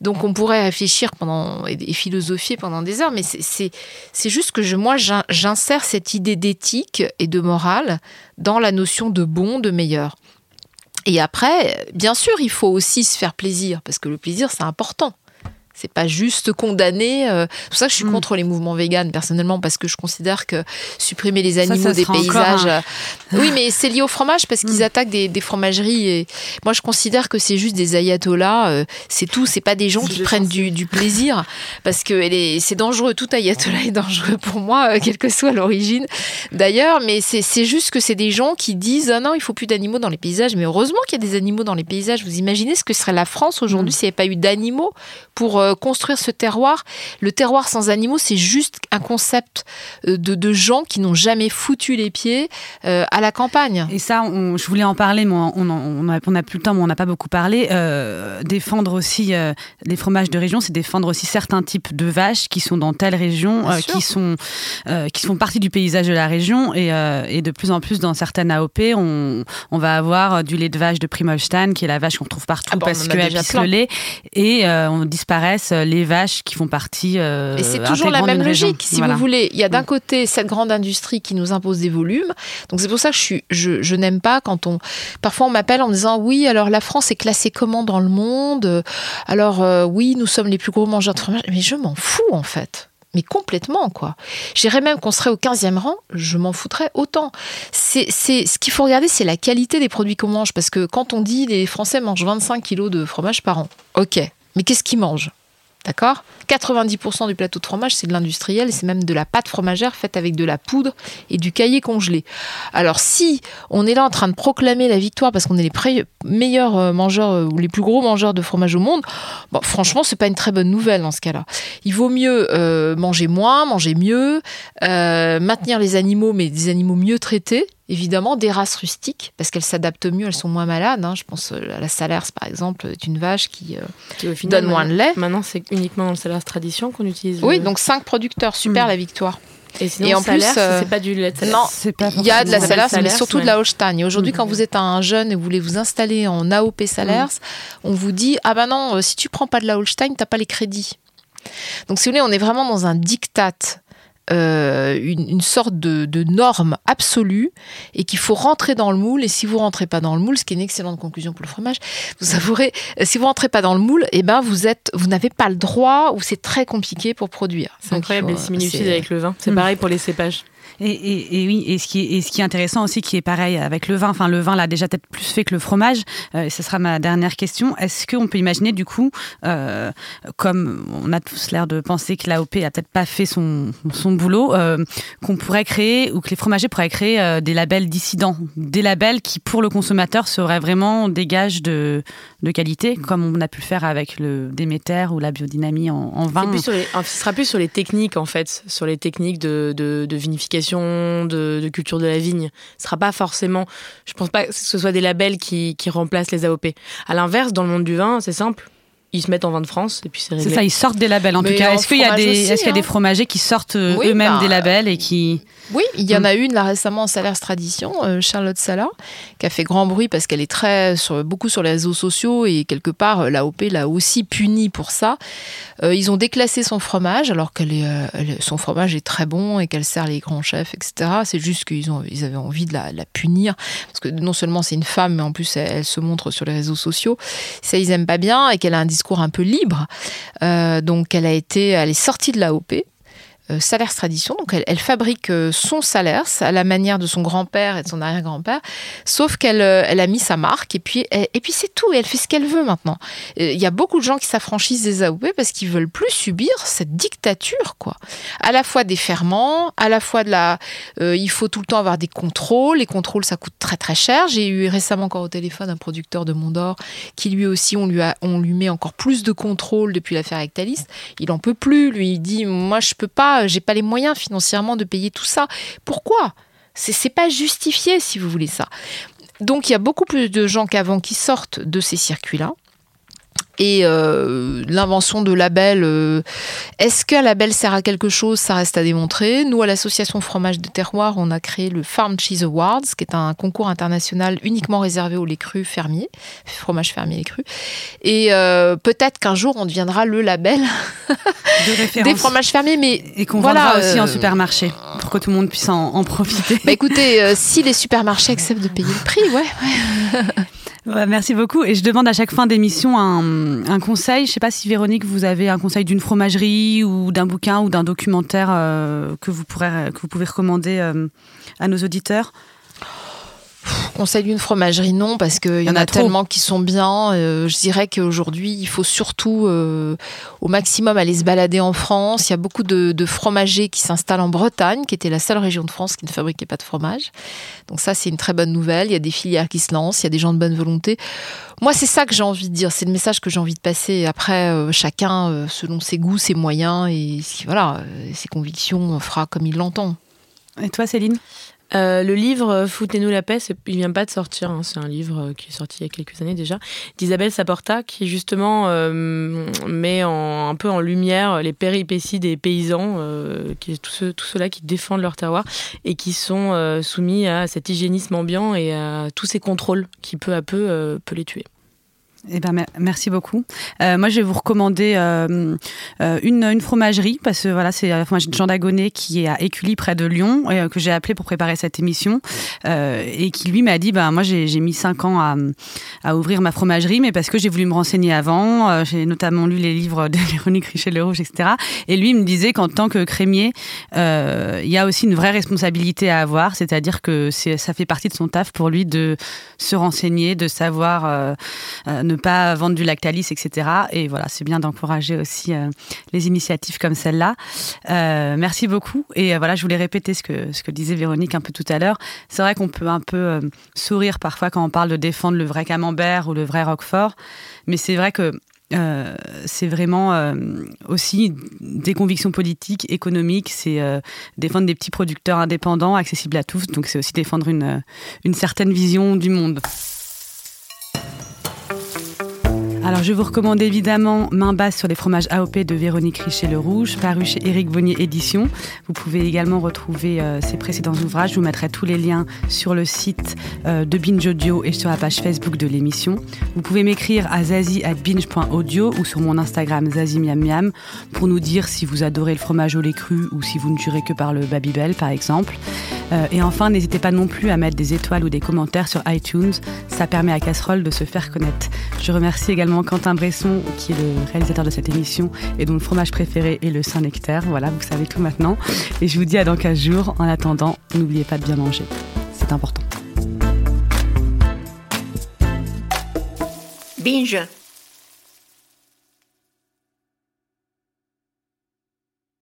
Donc on pourrait réfléchir pendant et philosopher pendant des heures, mais c'est juste que je, moi j'insère cette idée d'éthique et de morale dans la notion de bon, de meilleur. Et après, bien sûr, il faut aussi se faire plaisir, parce que le plaisir, c'est important. C'est pas juste condamner. Euh, c'est pour ça que je suis mm. contre les mouvements véganes personnellement parce que je considère que supprimer les animaux des paysages. Euh, oui, mais c'est lié au fromage parce qu'ils mm. attaquent des, fromageries et moi je considère que c'est juste des ayatollahs. Euh, c'est tout. C'est pas des gens qui prennent du, plaisir parce que c'est dangereux. Tout ayatollah est dangereux pour moi, quelle que soit l'origine. D'ailleurs, mais c'est juste que c'est des gens qui disent ah non, il faut plus d'animaux dans les paysages. Mais heureusement qu'il y a des animaux dans les paysages. Vous imaginez ce que serait la France aujourd'hui mm. s'il n'y avait pas eu d'animaux pour euh, construire ce terroir. Le terroir sans animaux, c'est juste un concept euh, de, gens qui n'ont jamais foutu les pieds euh, à la campagne. Et ça, je voulais en parler, mais on n'a on plus le temps, mais on n'a pas beaucoup parlé. défendre aussi les fromages de région, c'est défendre aussi certains types de vaches qui sont dans telle région, qui, sont, qui font partie du paysage de la région. Et, et de plus en plus, dans certaines AOP, on, on, va avoir du lait de vache de Primolstein, qui est la vache qu'on trouve partout ah bah, parce qu'elle pisse le lait. Et on disparaît intéresse les vaches qui font partie. et c'est toujours la même logique, si vous voulez. Il y a d'un mm. côté cette grande industrie qui nous impose des volumes. Donc c'est pour ça que je, suis, je, je n'aime pas quand on. Parfois on m'appelle en me disant oui, alors la France est classée comment dans le monde? Alors oui, nous sommes les plus gros mangeurs de fromage. Mais je m'en fous en fait mais complètement, quoi. J'irais même qu'on serait au 15e rang, je m'en foutrais autant. C'est, ce qu'il faut regarder, c'est la qualité des produits qu'on mange, parce que quand on dit les Français mangent 25 kilos de fromage par an, ok, mais qu'est-ce qu'ils mangent? D'accord? 90% du plateau de fromage, c'est de l'industriel c'est même de la pâte fromagère faite avec de la poudre et du caillé congelé. Alors si on est là en train de proclamer la victoire parce qu'on est les meilleurs euh, mangeurs euh, ou les plus gros mangeurs de fromage au monde, bon, franchement, c'est pas une très bonne nouvelle dans ce cas-là. Il vaut mieux euh, manger moins, manger mieux, maintenir les animaux, mais des animaux mieux traités évidemment des races rustiques parce qu'elles s'adaptent mieux, elles sont moins malades. Hein. Je pense euh, à la Salers par exemple, est une vache qui, euh, donne moins de lait. Maintenant, c'est uniquement dans le Salers Tradition qu'on utilise. Oui, donc cinq producteurs, super hmm. la victoire. Et, sinon, en plus, euh, c'est pas du lait de Non, il y a de la Salers, mais surtout de la Holstein. aujourd'hui, quand hmm. vous êtes un jeune et vous voulez vous installer en AOP Salers, hmm. on vous dit ah ben non, si tu prends pas de la Holstein, t'as pas les crédits. Donc si vous voulez, on est vraiment dans un diktat euh, une, sorte de, norme absolue et qu'il faut rentrer dans le moule. Et si vous rentrez pas dans le moule, ce qui est une excellente conclusion pour le fromage, vous savourez, euh, si vous rentrez pas dans le moule, et eh ben vous êtes, vous n'avez pas le droit ou c'est très compliqué pour produire. C'est incroyable les similitudes avec le vin. C'est hmm. pareil pour les cépages. Et, oui, et ce, qui est, et intéressant aussi, qui est pareil avec le vin, enfin le vin l'a déjà peut-être plus fait que le fromage, euh, ce sera ma dernière question, est-ce qu'on peut imaginer du coup, euh, comme on a tous l'air de penser que l'AOP a peut-être pas fait son, boulot, euh, qu'on pourrait créer, ou que les fromagers pourraient créer des labels dissidents, des labels qui pour le consommateur seraient vraiment des gages de, qualité, comme on a pu le faire avec le Déméter ou la biodynamie en, vin. Plus ce sera plus sur les techniques en fait, sur les techniques de vinification de, culture de la vigne. Ce sera pas forcément. Je pense pas que ce soit des labels qui, qui remplacent les AOP. À l'inverse, dans le monde du vin, c'est simple ils se mettent en vin de France et puis c'est C'est ça, ils sortent des labels en tout cas. Est-ce qu'il y a des, est-ce qu'il y a des fromagers qui sortent euh, eux-mêmes des bah, labels et qui Oui, il y en a une là récemment en Salers Tradition, euh, Charlotte Sala, qui a fait grand bruit parce qu'elle est très sur, beaucoup sur les réseaux sociaux et quelque part euh, l'AOP l'a aussi punie pour ça. ils ont déclassé son fromage alors que son fromage est très bon et qu'elle sert les grands chefs, etc. C'est juste qu'ils ont, ils avaient envie de la, punir parce que non seulement c'est une femme, mais en plus elle, elle, se montre sur les réseaux sociaux. Ça ils aiment pas bien et qu'elle a un discours un peu libre. Euh, donc elle a été, elle est sortie de l'AOP euh, Salaire Tradition. Donc elle, fabrique euh, son salaire à la manière de son grand-père et de son arrière-grand-père, sauf qu'elle euh, elle a mis sa marque et puis, et puis c'est tout. Elle fait ce qu'elle veut maintenant. Il y a beaucoup de gens qui s'affranchissent des AOP parce qu'ils veulent plus subir cette dictature, quoi. À la fois des ferments, à la fois de la. il faut tout le temps avoir des contrôles. Les contrôles, ça coûte très très cher. J'ai eu récemment encore au téléphone un producteur de Mondor qui lui aussi, on lui, on lui met encore plus de contrôles depuis l'affaire Actalis. Il en peut plus. Lui, il dit Moi, je peux pas j'ai pas les moyens financièrement de payer tout ça. Pourquoi? C'est pas justifié si vous voulez ça. Donc il y a beaucoup plus de gens qu'avant qui sortent de ces circuits-là. Et euh, l'invention de labels, euh, est-ce qu'un label sert à quelque chose? Ça reste à démontrer. Nous, à l'association Fromage de Terroir, on a créé le Farm Cheese Awards, qui est un concours international uniquement réservé aux lait crus fermiers, fromage fermier et cru. Et euh, peut-être qu'un jour, on deviendra le label des fromages fermiers. Mais et qu'on voilà, vendra aussi en supermarché, pour que tout le monde puisse en, profiter. Bah, écoutez, si les supermarchés acceptent de payer le prix, ouais. ouais merci beaucoup. Et je demande à chaque fin d'émission un, conseil. Je ne sais pas si Véronique, vous avez un conseil d'une fromagerie ou d'un bouquin ou d'un documentaire euh, que, vous pourrez, que vous pouvez recommander euh, à nos auditeurs. Conseil d'une fromagerie, non, parce qu'il y, en a, tellement qui sont bien. Euh, je dirais qu'aujourd'hui, il faut surtout euh, au maximum aller se balader en France. Il y a beaucoup de, fromagers qui s'installent en Bretagne, qui était la seule région de France qui ne fabriquait pas de fromage. Donc ça, c'est une très bonne nouvelle. Il y a des filières qui se lancent, il y a des gens de bonne volonté. Moi, c'est ça que j'ai envie de dire. C'est le message que j'ai envie de passer. Après, euh, chacun, selon ses goûts, ses moyens et voilà, ses convictions, fera comme il l'entend. Et toi, Céline? Euh, le livre euh, Foutez-nous la paix, il vient pas de sortir, hein. c'est un livre euh, qui est sorti il y a quelques années déjà, d'Isabelle Saporta, qui justement met un peu en lumière les péripéties des paysans, qui, tous ceux, tout ceux-là qui défendent leur terroir et qui sont soumis à cet hygiénisme ambiant et à tous ces contrôles qui peu à peu peut les tuer. Eh ben, merci beaucoup. Euh, moi, je vais vous recommander euh, euh, une, une, fromagerie parce que voilà, c'est la fromagerie de Jean Dagonnet qui est à Écully près de Lyon que j'ai appelé pour préparer cette émission et qui lui m'a dit ben moi j'ai mis cinq ans à, à, ouvrir ma fromagerie mais parce que j'ai voulu me renseigner avant. j'ai notamment lu les livres de Véronique Richer-Le Rouge, etc. Et lui il me disait qu'en tant que crémier, il y a aussi une vraie responsabilité à avoir, c'est-à-dire que ça fait partie de son taf pour lui de se renseigner, de savoir ne pas vendre du Lactalis, etc. Et voilà, c'est bien d'encourager aussi euh, les initiatives comme celle-là. Euh, merci beaucoup. Et euh, voilà, je voulais répéter ce que, ce que disait Véronique un peu tout à l'heure. C'est vrai qu'on peut un peu sourire parfois quand on parle de défendre le vrai camembert ou le vrai roquefort, mais c'est vrai que c'est vraiment aussi des convictions politiques, économiques, c'est défendre des petits producteurs indépendants, accessibles à tous, donc c'est aussi défendre une, une certaine vision du monde. Alors, je vous recommande évidemment Main basse sur les fromages AOP de Véronique Richer-Le Rouge, paru chez Éric Bonnier Édition. Vous pouvez également retrouver euh, ses précédents ouvrages. Je vous mettrai tous les liens sur le site euh, de Binge Audio et sur la page Facebook de l'émission. Vous pouvez m'écrire à zazie.binge.audio ou sur mon Instagram zazimiamiam pour nous dire si vous adorez le fromage au lait cru ou si vous ne jurez que par le Babybel, par exemple. Euh, et enfin, n'hésitez pas non plus à mettre des étoiles ou des commentaires sur iTunes. Ça permet à Casserole de se faire connaître. Je remercie également Quentin Bresson, qui est le réalisateur de cette émission et dont le fromage préféré est le Saint-Nectaire. Voilà, vous savez tout maintenant. Et je vous dis à dans 15 jours. En attendant, n'oubliez pas de bien manger. C'est important. Binge